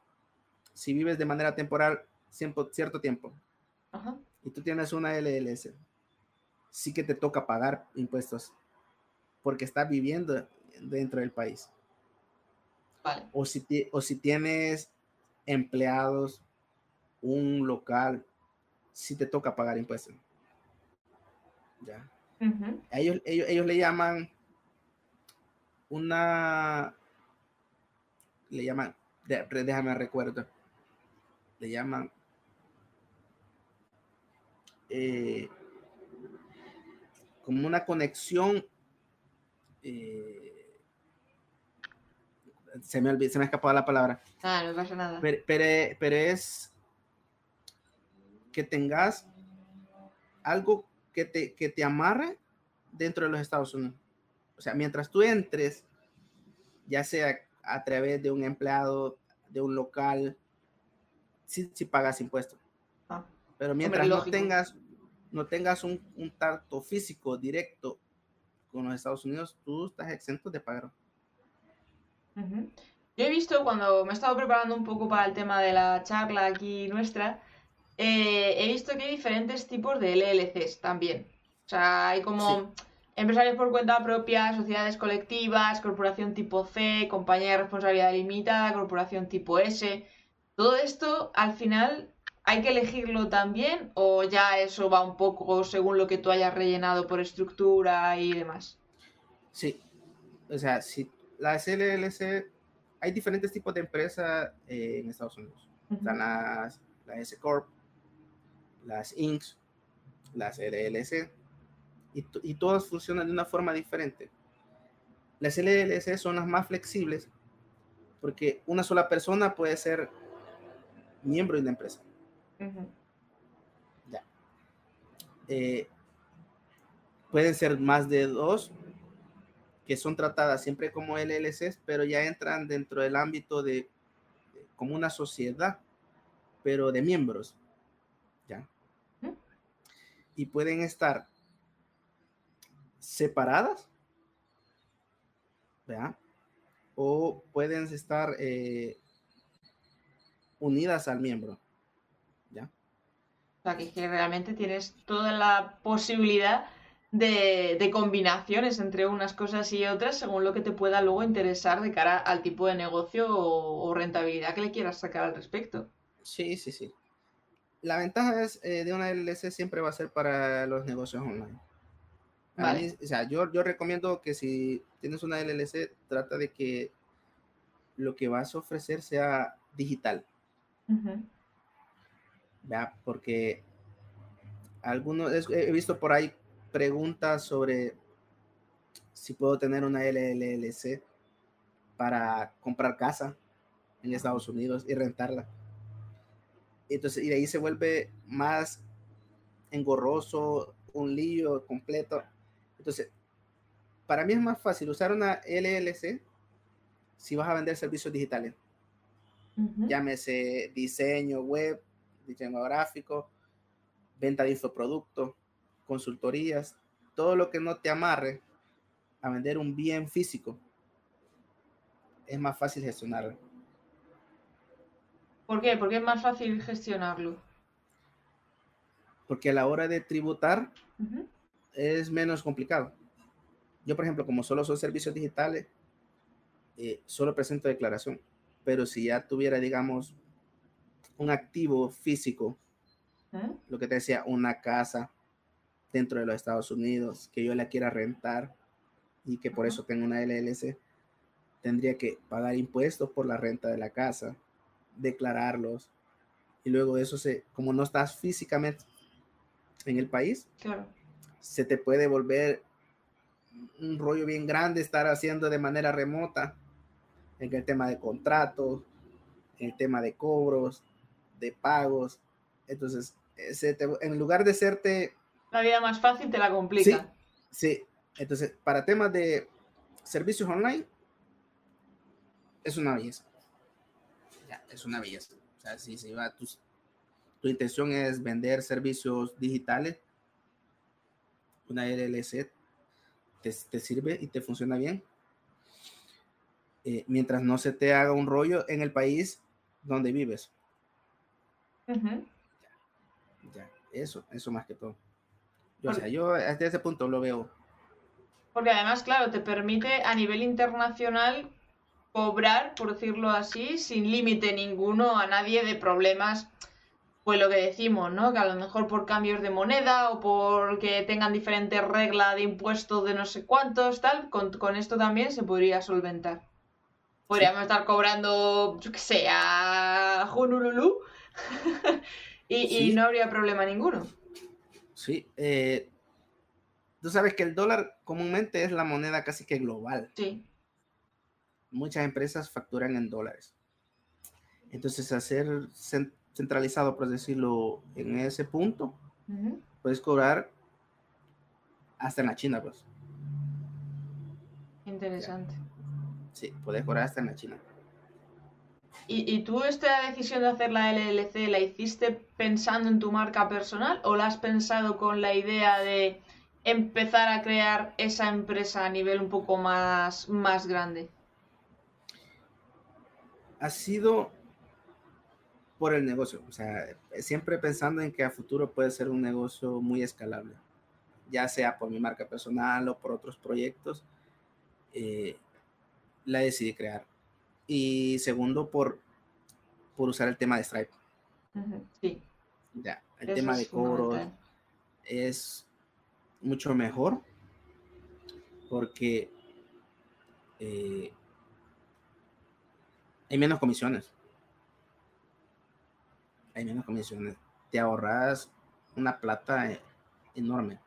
si vives de manera temporal cierto tiempo y tú tienes una LLS, sí que te toca pagar impuestos porque estás viviendo dentro del país. O, si, o si tienes empleados, un local, si te toca pagar impuestos. Ya. ellos, ellos, le llaman una, le llaman, déjame recuerdo, le llaman eh, como una conexión eh, se me, se me ha escapado la palabra. Ah, no pasa nada. Pero, pero, es que tengas algo que te, que te amarre dentro de los Estados Unidos. O sea, mientras tú entres, ya sea a través de un empleado, de un local, sí, sí pagas impuestos. Ah. Pero mientras no tengas, no tengas un, un tacto físico directo con los Estados Unidos, tú estás exento de pagar. Yo he visto cuando me he estado preparando un poco para el tema de la charla aquí nuestra, eh, he visto que hay diferentes tipos de LLCs también. O sea, hay como empresarios por cuenta propia, sociedades colectivas, corporación tipo C, compañía de responsabilidad limitada, corporación tipo S. Todo esto al final hay que elegirlo también o ya eso va un poco según lo que tú hayas rellenado por estructura y demás. Sí, o sea, si la LLC hay diferentes tipos de empresas eh, en Estados Unidos. Están las, S Corp, las Incs, las LLC, y, y, todas funcionan de una forma diferente. Las LLC son las más flexibles porque una sola persona puede ser miembro de una empresa. Ya. Eh, pueden ser más de dos que son tratadas siempre como LLCs, pero ya entran dentro del ámbito de, como una sociedad, pero de miembros. Y pueden estar separadas, ¿ya? O pueden estar eh, unidas al miembro, ¿ya? O sea, que, que realmente tienes toda la posibilidad de, combinaciones entre unas cosas y otras según lo que te pueda luego interesar de cara al tipo de negocio o, rentabilidad que le quieras sacar al respecto. Sí, sí, sí. La ventaja es eh, de una LLC siempre va a ser para los negocios online. o sea, yo, yo recomiendo que si tienes una LLC, trata de que lo que vas a ofrecer sea digital. ¿Ya? Porque algunos, he visto por ahí preguntas sobre si puedo tener una LLC para comprar casa en Estados Unidos y rentarla. Entonces, y de ahí se vuelve más engorroso, un lío completo. Entonces, para mí es más fácil usar una LLC si vas a vender servicios digitales. Llámese diseño web, diseño gráfico, venta de infoproductos, consultorías, todo lo que no te amarre a vender un bien físico, es más fácil gestionarlo. ¿Por qué? Porque es más fácil gestionarlo. Porque a la hora de tributar es menos complicado. Yo, por ejemplo, como solo son servicios digitales, eh, solo presento declaración. Pero si ya tuviera, digamos, un activo físico, lo que te decía, una casa, dentro de los Estados Unidos, que yo la quiera rentar y que por eso tengo una LLC, tendría que pagar impuestos por la renta de la casa, declararlos y luego eso se, como no estás físicamente en el país, se te puede volver un rollo bien grande estar haciendo de manera remota en el tema de contratos, en el tema de cobros, de pagos. Entonces, en lugar de serte la vida más fácil te la complica. Sí, Entonces, para temas de servicios online, es una belleza. Es una belleza. O sea, si, si va tu, tu intención es vender servicios digitales, una LLC te, te sirve y te funciona bien. Eh, mientras no se te haga un rollo en el país donde vives. ya, eso, eso más que todo. Yo, o sea, yo hasta ese punto lo veo. Porque además, claro, te permite a nivel internacional cobrar, por decirlo así, sin límite ninguno a nadie de problemas, pues lo que decimos, ¿no? Que a lo mejor por cambios de moneda o porque tengan diferentes reglas de impuestos de no sé cuántos, tal, con, esto también se podría solventar. Podríamos estar cobrando, yo qué sé, a Honolulu y no habría problema ninguno. Sí, eh, tú sabes que el dólar comúnmente es la moneda casi que global. Sí. Muchas empresas facturan en dólares. Entonces, hacer centralizado, por decirlo, en ese punto, puedes cobrar hasta en la China, pues. Interesante. Sí, puedes cobrar hasta en la China. ¿Y, tú esta decisión de hacer la LLC la hiciste pensando en tu marca personal o la has pensado con la idea de empezar a crear esa empresa a nivel un poco más, más grande? Ha sido por el negocio, o sea, siempre pensando en que a futuro puede ser un negocio muy escalable, ya sea por mi marca personal o por otros proyectos, eh, la decidí crear. Y segundo, por, por usar el tema de Stripe. Sí. Ya, el tema de cobros es mucho mejor porque eh, hay menos comisiones. Hay menos comisiones. Te ahorras una plata eh, enorme.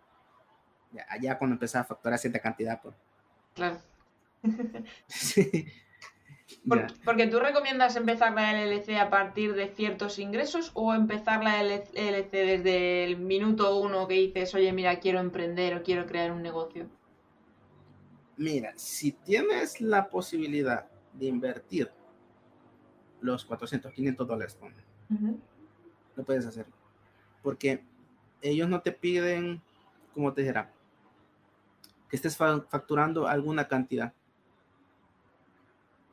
Ya, cuando empiezas a facturar cierta cantidad. Pues. Claro. sí. porque tú recomiendas empezar la LLC a partir de ciertos ingresos o empezar la LLC desde el minuto uno que dices, oye, mira, quiero emprender o quiero crear un negocio. Mira, si tienes la posibilidad de invertir los 400, 500 dólares, lo puedes hacer. Porque ellos no te piden, como te dijera, que estés facturando alguna cantidad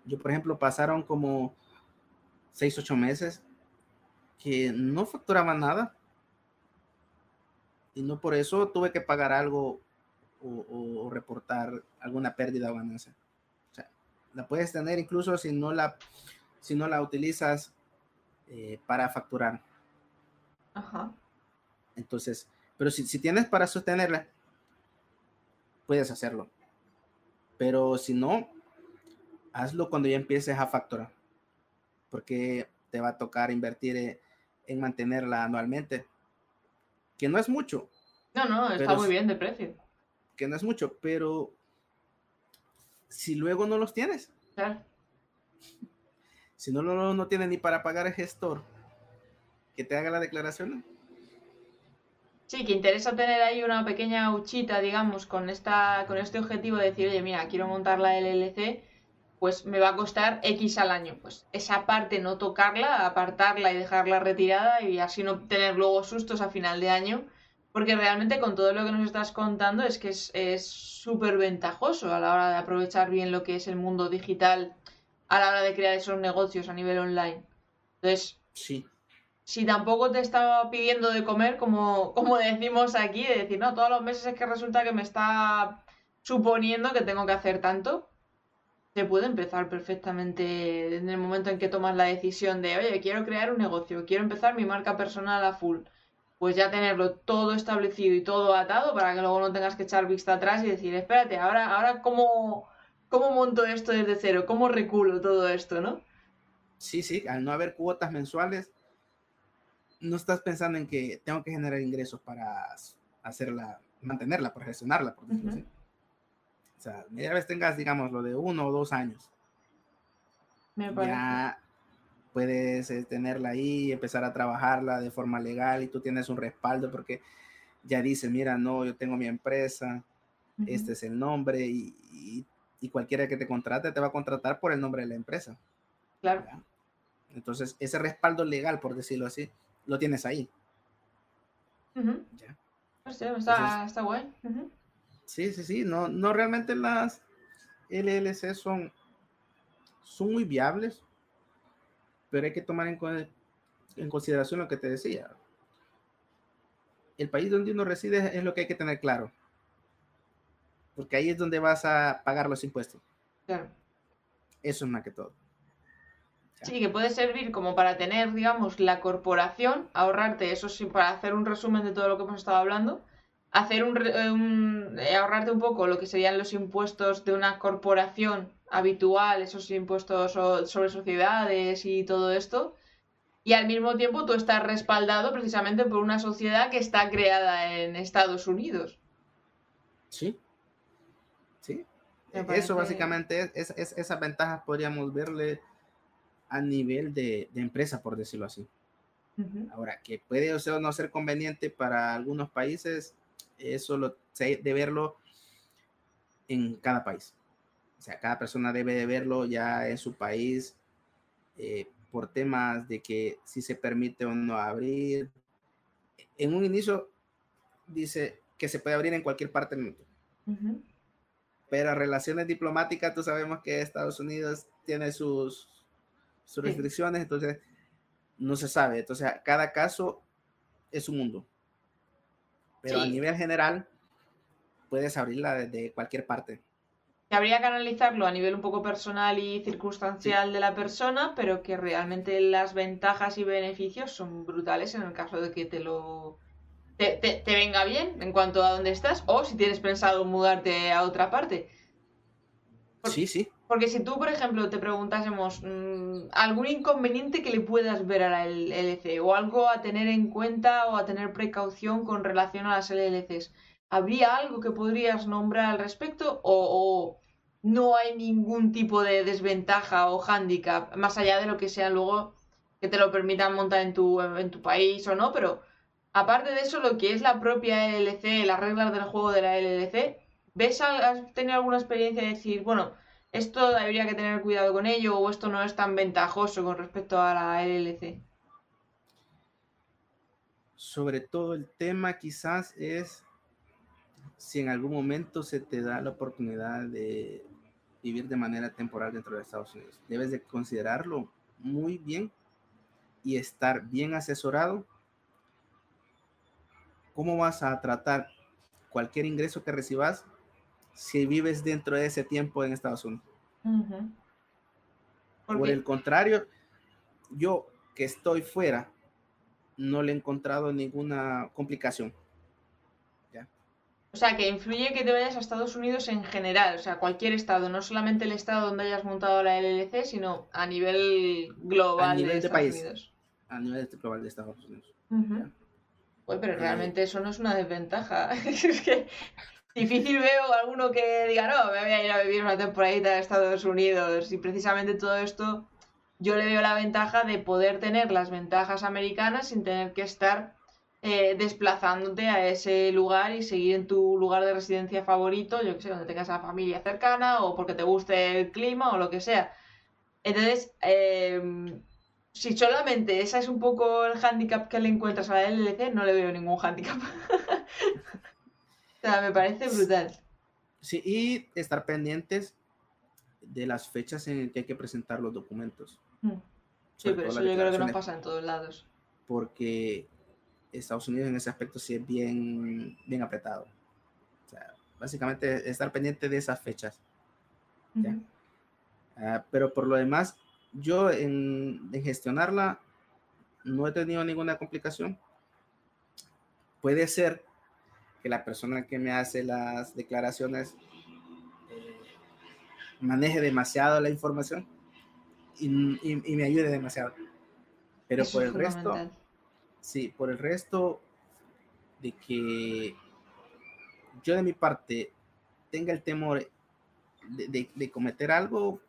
yo, por ejemplo, pasaron como seis, ocho meses que no facturaba nada. Y no por eso tuve que pagar algo o, reportar alguna pérdida o ganancia. O sea, la puedes tener incluso si no la, si no la utilizas eh, para facturar. Ajá. Entonces, pero si, si tienes para sostenerla, puedes hacerlo. Pero si no, hazlo cuando ya empieces a facturar, porque te va a tocar invertir en, mantenerla anualmente, que no es mucho. No, no, está muy bien de precio. Que no es mucho, pero si luego no los tienes. Claro. Si no, no, no tienes ni para pagar el gestor que te haga la declaración. Sí, que interesa tener ahí una pequeña huchita, digamos, con, esta, con este objetivo de decir, oye, mira, quiero montar la LLC pues me va a costar X al año. Pues esa parte no tocarla, apartarla y dejarla retirada y así no tener luego sustos a final de año. Porque realmente con todo lo que nos estás contando es que es súper ventajoso a la hora de aprovechar bien lo que es el mundo digital a la hora de crear esos negocios a nivel online. Entonces, sí. si tampoco te estaba pidiendo de comer, como, como decimos aquí, de decir, no, todos los meses es que resulta que me está suponiendo que tengo que hacer tanto, se puede empezar perfectamente en el momento en que tomas la decisión de, oye, quiero crear un negocio, quiero empezar mi marca personal a full. Pues ya tenerlo todo establecido y todo atado para que luego no tengas que echar vista atrás y decir, espérate, ahora, ahora cómo, cómo monto esto desde cero, cómo reculo todo esto, ¿no? Sí, sí, al no haber cuotas mensuales, no estás pensando en que tengo que generar ingresos para hacerla, mantenerla, para gestionarla, por ejemplo. O sea, media vez tengas, digamos, lo de uno o dos años. ya puedes eh, tenerla ahí, empezar a trabajarla de forma legal y tú tienes un respaldo porque ya dice, mira, no, yo tengo mi empresa, este es el nombre y, cualquiera que te contrate te va a contratar por el nombre de la empresa. Claro. Entonces, ese respaldo legal, por decirlo así, lo tienes ahí. ¿Ya? está, está guay. Sí, sí, sí, no, no realmente las LLC son, son muy viables, pero hay que tomar en, en consideración lo que te decía. El país donde uno reside es lo que hay que tener claro, porque ahí es donde vas a pagar los impuestos. Claro. Eso es más que todo. Sí, que puede servir como para tener, digamos, la corporación, ahorrarte, eso sí, para hacer un resumen de todo lo que hemos estado hablando, hacer un, eh, ahorrarte un poco lo que serían los impuestos de una corporación habitual, esos impuestos sobre sociedades y todo esto, y al mismo tiempo tú estás respaldado precisamente por una sociedad que está creada en Estados Unidos. Sí. Sí. Eso básicamente es, esas ventajas podríamos verle a nivel de, empresa, por decirlo así. Ahora, que puede o sea, no ser conveniente para algunos países, eso lo, de verlo en cada país. O sea, cada persona debe de verlo ya en su país eh, por temas de que si se permite o no abrir. En un inicio dice que se puede abrir en cualquier parte del mundo. Pero relaciones diplomáticas, tú sabemos que Estados Unidos tiene sus, sus restricciones, entonces no se sabe. Entonces, cada caso es un mundo. Pero a nivel general, puedes abrirla desde cualquier parte. Habría que analizarlo a nivel un poco personal y circunstancial de la persona, pero que realmente las ventajas y beneficios son brutales en el caso de que te lo te, te, venga bien en cuanto a dónde estás o si tienes pensado mudarte a otra parte. sí, sí. Porque si tú, por ejemplo, te preguntásemos mm, algún inconveniente que le puedas ver a la LLC o algo a tener en cuenta o a tener precaución con relación a las LLCs, ¿habría algo que podrías nombrar al respecto o, no hay ningún tipo de desventaja o hándicap más allá de lo que sea luego que te lo permitan montar en tu, en tu país o no? Pero aparte de eso, lo que es la propia LLC, las reglas del juego de la LLC, ¿ves, has tenido alguna experiencia de decir, bueno, esto habría que tener cuidado con ello o esto no es tan ventajoso con respecto a la LLC. Sobre todo el tema quizás es si en algún momento se te da la oportunidad de vivir de manera temporal dentro de Estados Unidos. Debes de considerarlo muy bien y estar bien asesorado. ¿Cómo vas a tratar cualquier ingreso que recibas si vives dentro de ese tiempo en Estados Unidos. ¿Por, el contrario, yo que estoy fuera, no le he encontrado ninguna complicación. O sea, que influye que te vayas a Estados Unidos en general, o sea, cualquier estado, no solamente el estado donde hayas montado la LLC, sino a nivel global a nivel de, país, A nivel global de Estados Unidos. Pero eh, realmente eso no es una desventaja. es que Difícil veo alguno que diga, no, me voy a ir a vivir una temporadita a Estados Unidos. Y precisamente todo esto, yo le veo la ventaja de poder tener las ventajas americanas sin tener que estar eh, desplazándote a ese lugar y seguir en tu lugar de residencia favorito, yo que sé, donde tengas a la familia cercana o porque te guste el clima o lo que sea. Entonces, em, si solamente esa es un poco el handicap que le encuentras a la LLC, no le veo ningún handicap. sea, me parece brutal. Sí, y estar pendientes de las fechas en que hay que presentar los documentos. Mm. Sí, pero eso yo creo que no pasa en todos lados. Porque Estados Unidos en ese aspecto sí es bien, bien apretado. O sea, básicamente estar pendiente de esas fechas. Ah, pero por lo demás, yo en, en, gestionarla no he tenido ninguna complicación. Puede ser que la persona que me hace las declaraciones eh, maneje demasiado la información y, me ayude demasiado. Pero por el resto, sí, por el resto de que yo de mi parte tenga el temor de, cometer algo,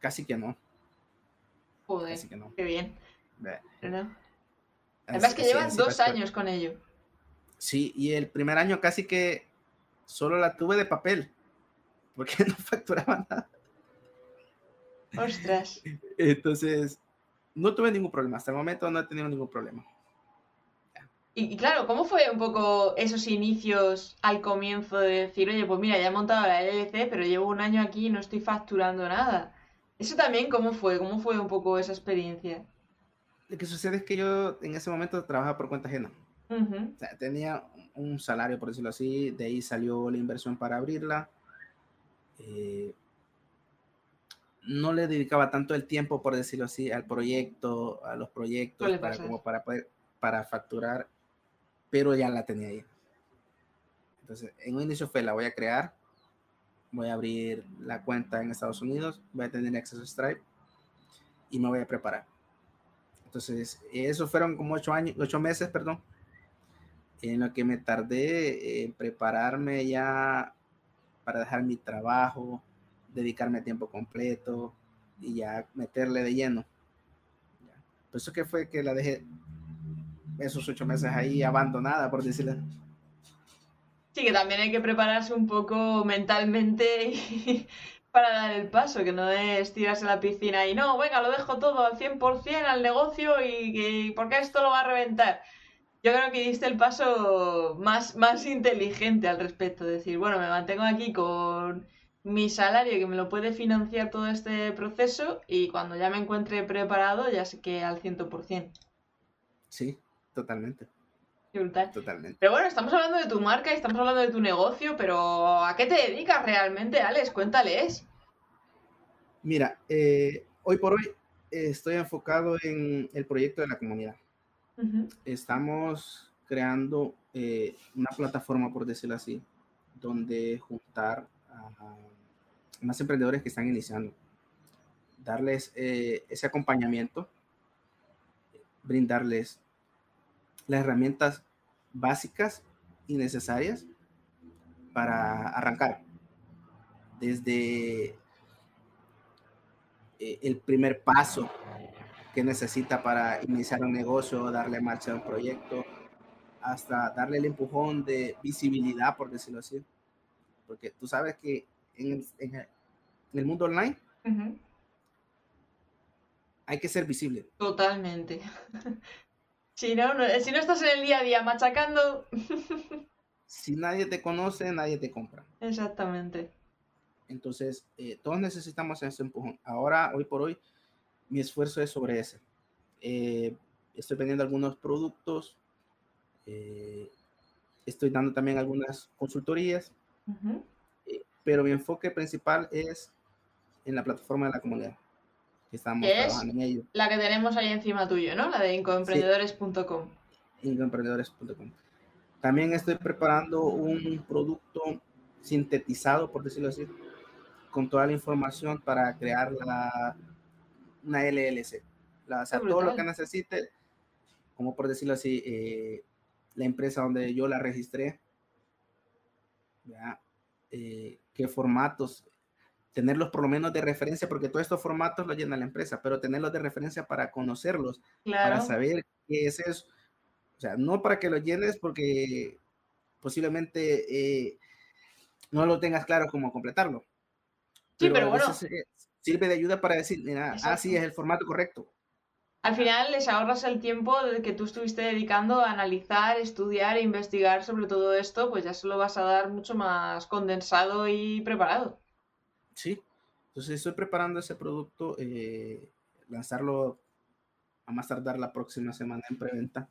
casi que no. Joder, casi que no. qué bien. Además que llevas dos años con ello. Sí, y el primer año casi que solo la tuve de papel, porque no facturaba nada. Ostras. Entonces, no tuve ningún problema. Hasta el momento no he tenido ningún problema. Y, claro, ¿cómo fue un poco esos inicios al comienzo de decir, oye, pues mira, ya he montado la LLC, pero llevo un año aquí y no estoy facturando nada? Eso también, ¿cómo fue? ¿Cómo fue un poco esa experiencia? Lo que sucede es que yo en ese momento trabajaba por cuenta ajena tenía un salario, por decirlo así, de ahí salió la inversión para abrirla. Eh, no le dedicaba tanto el tiempo, por decirlo así, al proyecto, a los proyectos, para, como para poder, para facturar, pero ya la tenía ahí. Entonces, en un inicio fue, la voy a crear, voy a abrir la cuenta en Estados Unidos, voy a tener acceso a Stripe y me voy a preparar. Entonces, eso fueron como ocho años, ocho meses, perdón, en lo que me tardé en prepararme ya para dejar mi trabajo, dedicarme a tiempo completo y ya meterle de lleno. Por eso que fue que la dejé esos ocho meses ahí abandonada, por decirlo. Sí, que también hay que prepararse un poco mentalmente para dar el paso, que no es tirarse a la piscina y no, venga, lo dejo todo al 100% al negocio y, y porque esto lo va a reventar. Yo creo que diste el paso más, más inteligente al respecto, decir, bueno, me mantengo aquí con mi salario que me lo puede financiar todo este proceso y cuando ya me encuentre preparado ya sé que al 100%. Sí, totalmente. Totalmente. Pero bueno, estamos hablando de tu marca y estamos hablando de tu negocio, pero ¿a qué te dedicas realmente, Alex? Cuéntales. Mira, eh, hoy por hoy estoy enfocado en el proyecto de la comunidad. Estamos creando eh, una plataforma, por decirlo así, donde juntar a más emprendedores que están iniciando, darles eh, ese acompañamiento, brindarles las herramientas básicas y necesarias para arrancar. Desde eh, el primer paso que necesita para iniciar un negocio, darle marcha a un proyecto, hasta darle el empujón de visibilidad, por decirlo así. Porque tú sabes que en el, mundo online hay que ser visible. Totalmente. Si no, si no estás en el día a día machacando. si nadie te conoce, nadie te compra. Exactamente. Entonces, eh, todos necesitamos ese empujón. Ahora, hoy por hoy, mi esfuerzo es sobre ese. Eh, estoy vendiendo algunos productos. Eh, estoy dando también algunas consultorías. pero mi enfoque principal es en la plataforma de la comunidad estamos trabajando en ello. La que tenemos ahí encima tuyo, ¿no? La de incoemprendedores.com. Incoemprendedores.com. También estoy preparando un producto sintetizado, por decirlo así, con toda la información para crear la, una LLC. La, o sea, todo lo que necesite, como por decirlo así, eh, la empresa donde yo la registré, ¿ya? Eh, qué formatos tenerlos por lo menos de referencia, porque todos estos formatos los llena la empresa, pero tenerlos de referencia para conocerlos, para saber qué es eso. O sea, no para que lo llenes porque posiblemente eh, no lo tengas claro cómo completarlo. Sí, pero, bueno. Sirve de ayuda para decir, mira, así ah, es el formato correcto. Al final les ahorras el tiempo que tú estuviste dedicando a analizar, estudiar e investigar sobre todo esto, pues ya se lo vas a dar mucho más condensado y preparado. Sí, entonces estoy preparando ese producto, eh, lanzarlo a más tardar la próxima semana en preventa,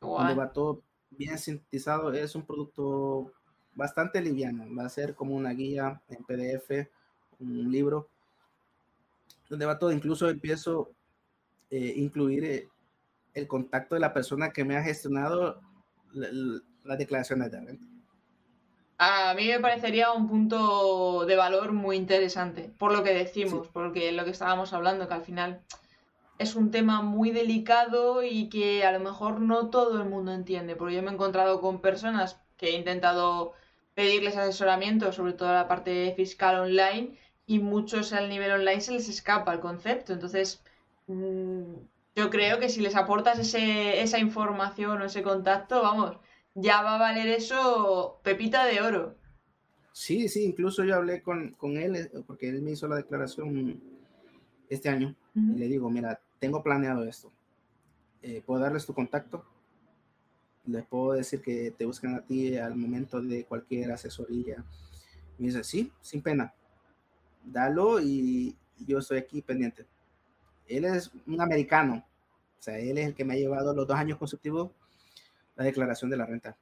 donde va todo bien sintetizado. Es un producto bastante liviano, va a ser como una guía en PDF, un libro, donde va todo. Incluso empiezo a eh, incluir eh, el contacto de la persona que me ha gestionado las declaraciones de renta a mí me parecería un punto de valor muy interesante, por lo que decimos, porque lo que estábamos hablando, que al final es un tema muy delicado y que a lo mejor no todo el mundo entiende, porque yo me he encontrado con personas que he intentado pedirles asesoramiento, sobre todo la parte fiscal online, y muchos al nivel online se les escapa el concepto. Entonces, mm, yo creo que si les aportas ese, esa información o ese contacto, vamos, ya va a valer eso pepita de oro. Sí, sí, incluso yo hablé con, con él, eh, porque él me hizo la declaración este año, y le digo, mira, tengo planeado esto, eh, ¿puedo darles tu contacto? Les puedo decir que te buscan a ti al momento de cualquier asesoría. Me dice, sí, sin pena, dalo y yo estoy aquí pendiente. Él es un americano, o sea, él es el que me ha llevado los dos años consecutivos la declaración de la renta.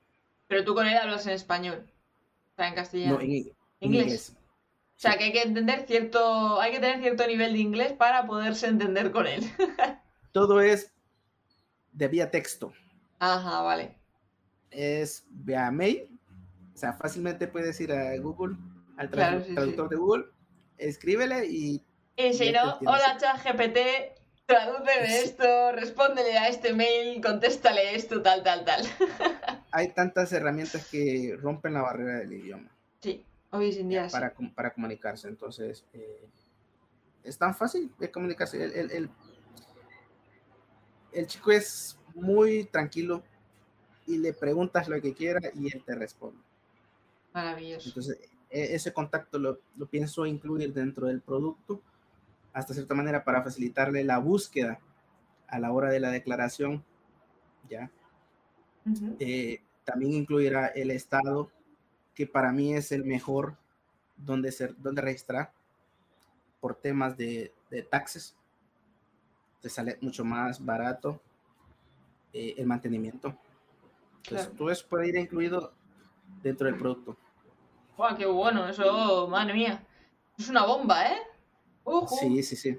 Pero tú con él hablas en español, o sea, en castellano. No, en, inglés. O sea, que hay que entender cierto, hay que tener cierto nivel de inglés para poderse entender con él. Todo es de vía texto. Ajá, vale. Es vía mail. O sea, fácilmente puedes ir a Google, al traductor de Google, escríbele y... Y si no, hola ChatGPT, Tradúceme esto, respóndele a este mail, contéstale esto, tal, tal, tal. Hay tantas herramientas que rompen la barrera del idioma. Sí, hoy en día. Para, para comunicarse. Entonces, eh, es tan fácil de comunicarse. El, el, el, chico es muy tranquilo y le preguntas lo que quiera y él te responde. Maravilloso. Entonces, e, ese contacto lo, lo, pienso incluir dentro del producto, hasta cierta manera para facilitarle la búsqueda a la hora de la declaración, ¿ya? eh, también incluirá el estado, que para mí es el mejor donde, ser, donde registrar por temas de, de taxes. Te sale mucho más barato eh, el mantenimiento. Entonces, todo eso puede ir incluido dentro del producto. ¡Wow, qué bueno! Eso, madre mía. Es una bomba, ¿eh? Sí, sí, sí.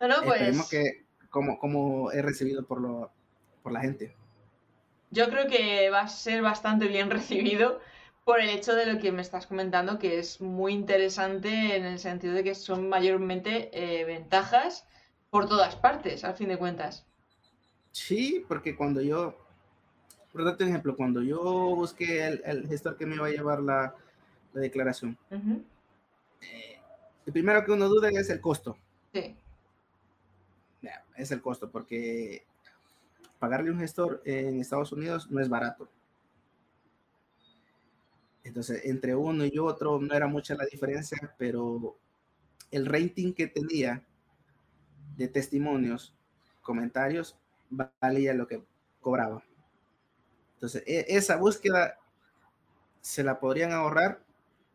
No, pues... Esperemos que, como, como he recibido por, lo, por la gente. Yo creo que va a ser bastante bien recibido por el hecho de lo que me estás comentando, que es muy interesante en el sentido de que son mayormente eh, ventajas por todas partes, al fin de cuentas. Sí, porque cuando yo, por darte un ejemplo, cuando yo busqué el, gestor que me iba a llevar la, declaración, eh, el primero que uno duda es el costo. Sí. es el costo, porque pagarle un gestor en Estados Unidos no es barato. Entonces, entre uno y otro no era mucha la diferencia, pero el rating que tenía de testimonios, comentarios, valía lo que cobraba. Entonces, e, esa búsqueda se la podrían ahorrar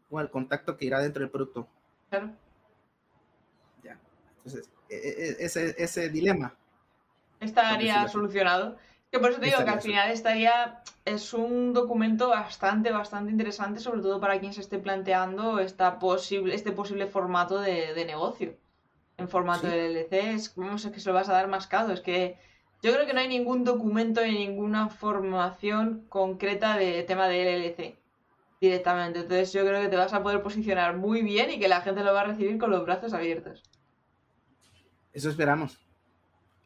con el contacto que irá dentro del producto. Claro. Ya. Entonces, e, e, ese, ese dilema. Estaría solucionado. Que por eso te digo que al final estaría, es un documento bastante, bastante interesante, sobre todo para quien se esté planteando esta posible, este posible formato de, de negocio. En formato de LLC, es, como es que se lo vas a dar mascado? Es que yo creo que no hay ningún documento ni ninguna formación concreta de tema de LLC directamente. Entonces yo creo que te vas a poder posicionar muy bien y que la gente lo va a recibir con los brazos abiertos. Eso esperamos.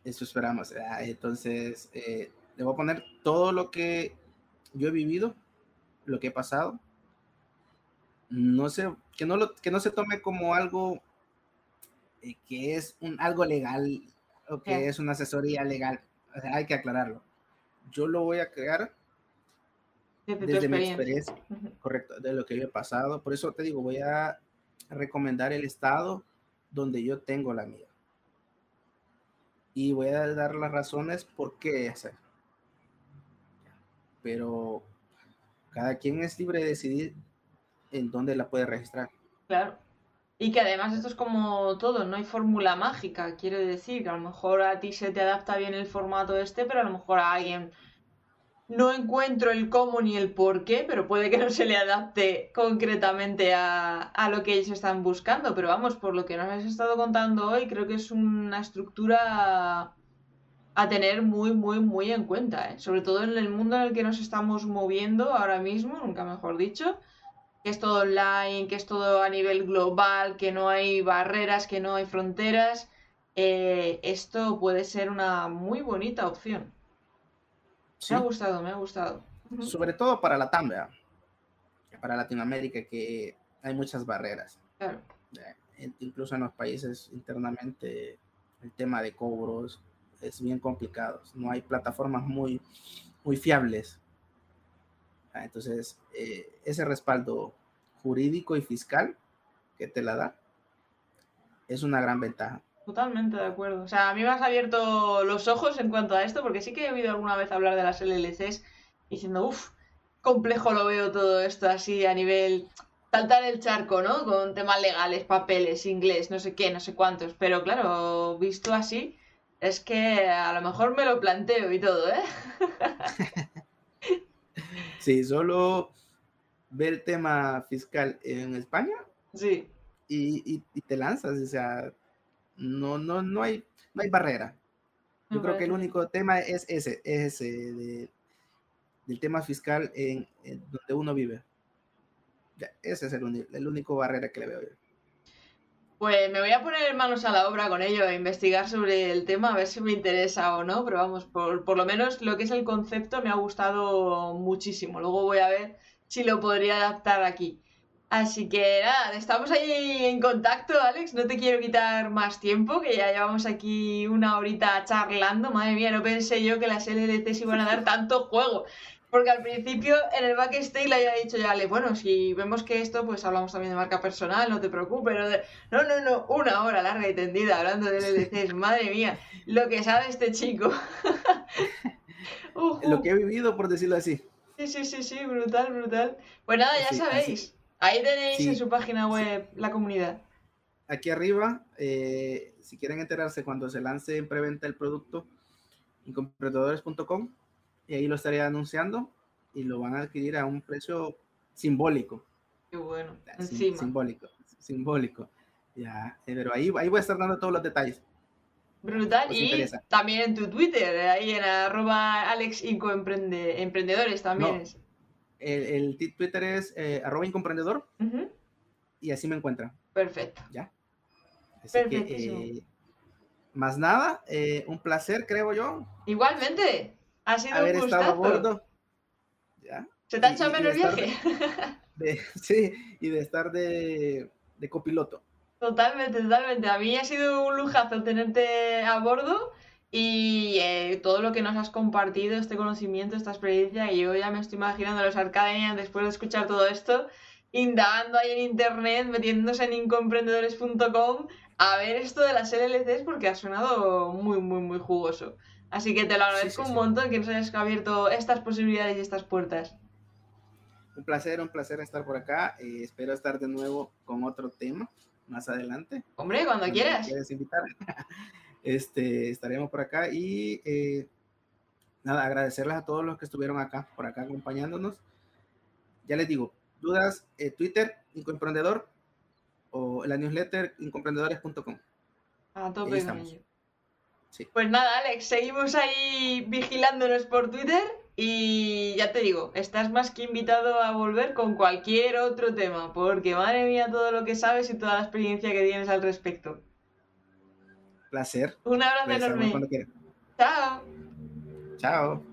Eso esperamos. Ah, entonces, eh, le voy a poner todo lo que yo he vivido, lo que he pasado. No sé, que no, lo, que no se tome como algo eh, que es un, algo legal o que es una asesoría legal hay que aclararlo. Yo lo voy a crear desde, mi experiencia, correcto, de lo que yo he pasado. Por eso te digo, voy a recomendar el estado donde yo tengo la mía. Y voy a dar las razones por qué hacer. Pero cada quien es libre de decidir en dónde la puede registrar. Claro. Y que además esto es como todo, no hay fórmula mágica, quiero decir, que a lo mejor a ti se te adapta bien el formato este, pero a lo mejor a alguien no encuentro el cómo ni el por qué, pero puede que no se le adapte concretamente a, a, lo que ellos están buscando. Pero vamos, por lo que nos has estado contando hoy, creo que es una estructura a tener muy, muy, muy en cuenta, ¿eh? sobre todo en el mundo en el que nos estamos moviendo ahora mismo, nunca mejor dicho que es todo online, que es todo a nivel global, que no hay barreras, que no hay fronteras, eh, esto puede ser una muy bonita opción. Me ha gustado, me ha gustado. Sobre todo para la TAM, para Latinoamérica, que hay muchas barreras. Claro. Incluso en los países internamente el tema de cobros es bien complicado. No hay plataformas muy, muy fiables entonces, eh, ese respaldo jurídico y fiscal que te la da es una gran ventaja. Totalmente de acuerdo. O sea, a mí me has abierto los ojos en cuanto a esto, porque sí que he oído alguna vez hablar de las LLCs diciendo, uff, complejo lo veo todo esto así a nivel saltar el charco, ¿no? Con temas legales, papeles, inglés, no sé qué, no sé cuántos. Pero claro, visto así, es que a lo mejor me lo planteo y todo, ¿eh? Sí, solo ver el tema fiscal en España. Sí. Y, te lanzas, o sea, no, no, no, hay, no hay barrera. Yo creo que el único tema es ese, es ese, del tema fiscal en, donde uno vive. ese es el, el único barrera que le veo yo. Pues me voy a poner manos a la obra con ello, a investigar sobre el tema, a ver si me interesa o no, pero vamos, por, por, lo menos lo que es el concepto me ha gustado muchísimo. Luego voy a ver si lo podría adaptar aquí. Así que nada, estamos ahí en contacto, Alex. No te quiero quitar más tiempo, que ya llevamos aquí una horita charlando. Madre mía, no pensé yo que las LLCs iban a dar tanto juego. Porque al principio en el backstage le había dicho ya, Ale, bueno, si vemos que esto, pues hablamos también de marca personal, no te preocupes. No, no, no, no, una hora larga y tendida hablando de LLCs, madre mía, lo que sabe este chico. Lo que he vivido, por decirlo así. Sí, sí, sí, sí, brutal, brutal. Pues nada, ya sabéis. Ahí tenéis en su página web la comunidad. Aquí arriba, eh, si quieren enterarse cuando se lance en preventa el producto, incomprendedores.com y ahí lo estaría anunciando y lo van a adquirir a un precio simbólico. Qué bueno, encima. Simbólico, simbólico. Ya, eh, pero ahí, ahí voy a estar dando todos los detalles. Brutal. y también en tu Twitter, ahí en arroba emprendedores también. El, Twitter es eh, arroba incomprendedor y así me encuentran. Perfecto. ¿Ya? Así que, eh, más nada, eh, un placer, creo yo. Igualmente, ha sido haber un estado a bordo. ¿Ya? ¿Se te ha hecho menos el viaje? sí, y de estar de, de copiloto. Totalmente, totalmente. A mí ha sido un lujazo tenerte a bordo y eh, todo lo que nos has compartido, este conocimiento, esta experiencia. Y yo ya me estoy imaginando a los Arcadenians después de escuchar todo esto, indagando ahí en internet, metiéndose en incomprendedores.com a ver esto de las LLCs porque ha sonado muy, muy, muy jugoso. Así que te lo agradezco un montón que nos hayas abierto estas posibilidades y estas puertas. Un placer, un placer estar por acá. Eh, espero estar de nuevo con otro tema más adelante. Hombre, cuando, quieras. quieres invitar, este, estaremos por acá y eh, nada, agradecerles a todos los que estuvieron acá, por acá acompañándonos. Ya les digo, dudas, eh, Twitter, Incomprendedor, o la newsletter incomprendedores.com. A tope con ello. Pues nada, Alex, seguimos ahí vigilándonos por Twitter y ya te digo, estás más que invitado a volver con cualquier otro tema, porque madre mía todo lo que sabes y toda la experiencia que tienes al respecto. Placer. Un abrazo enorme. Chao. Chao.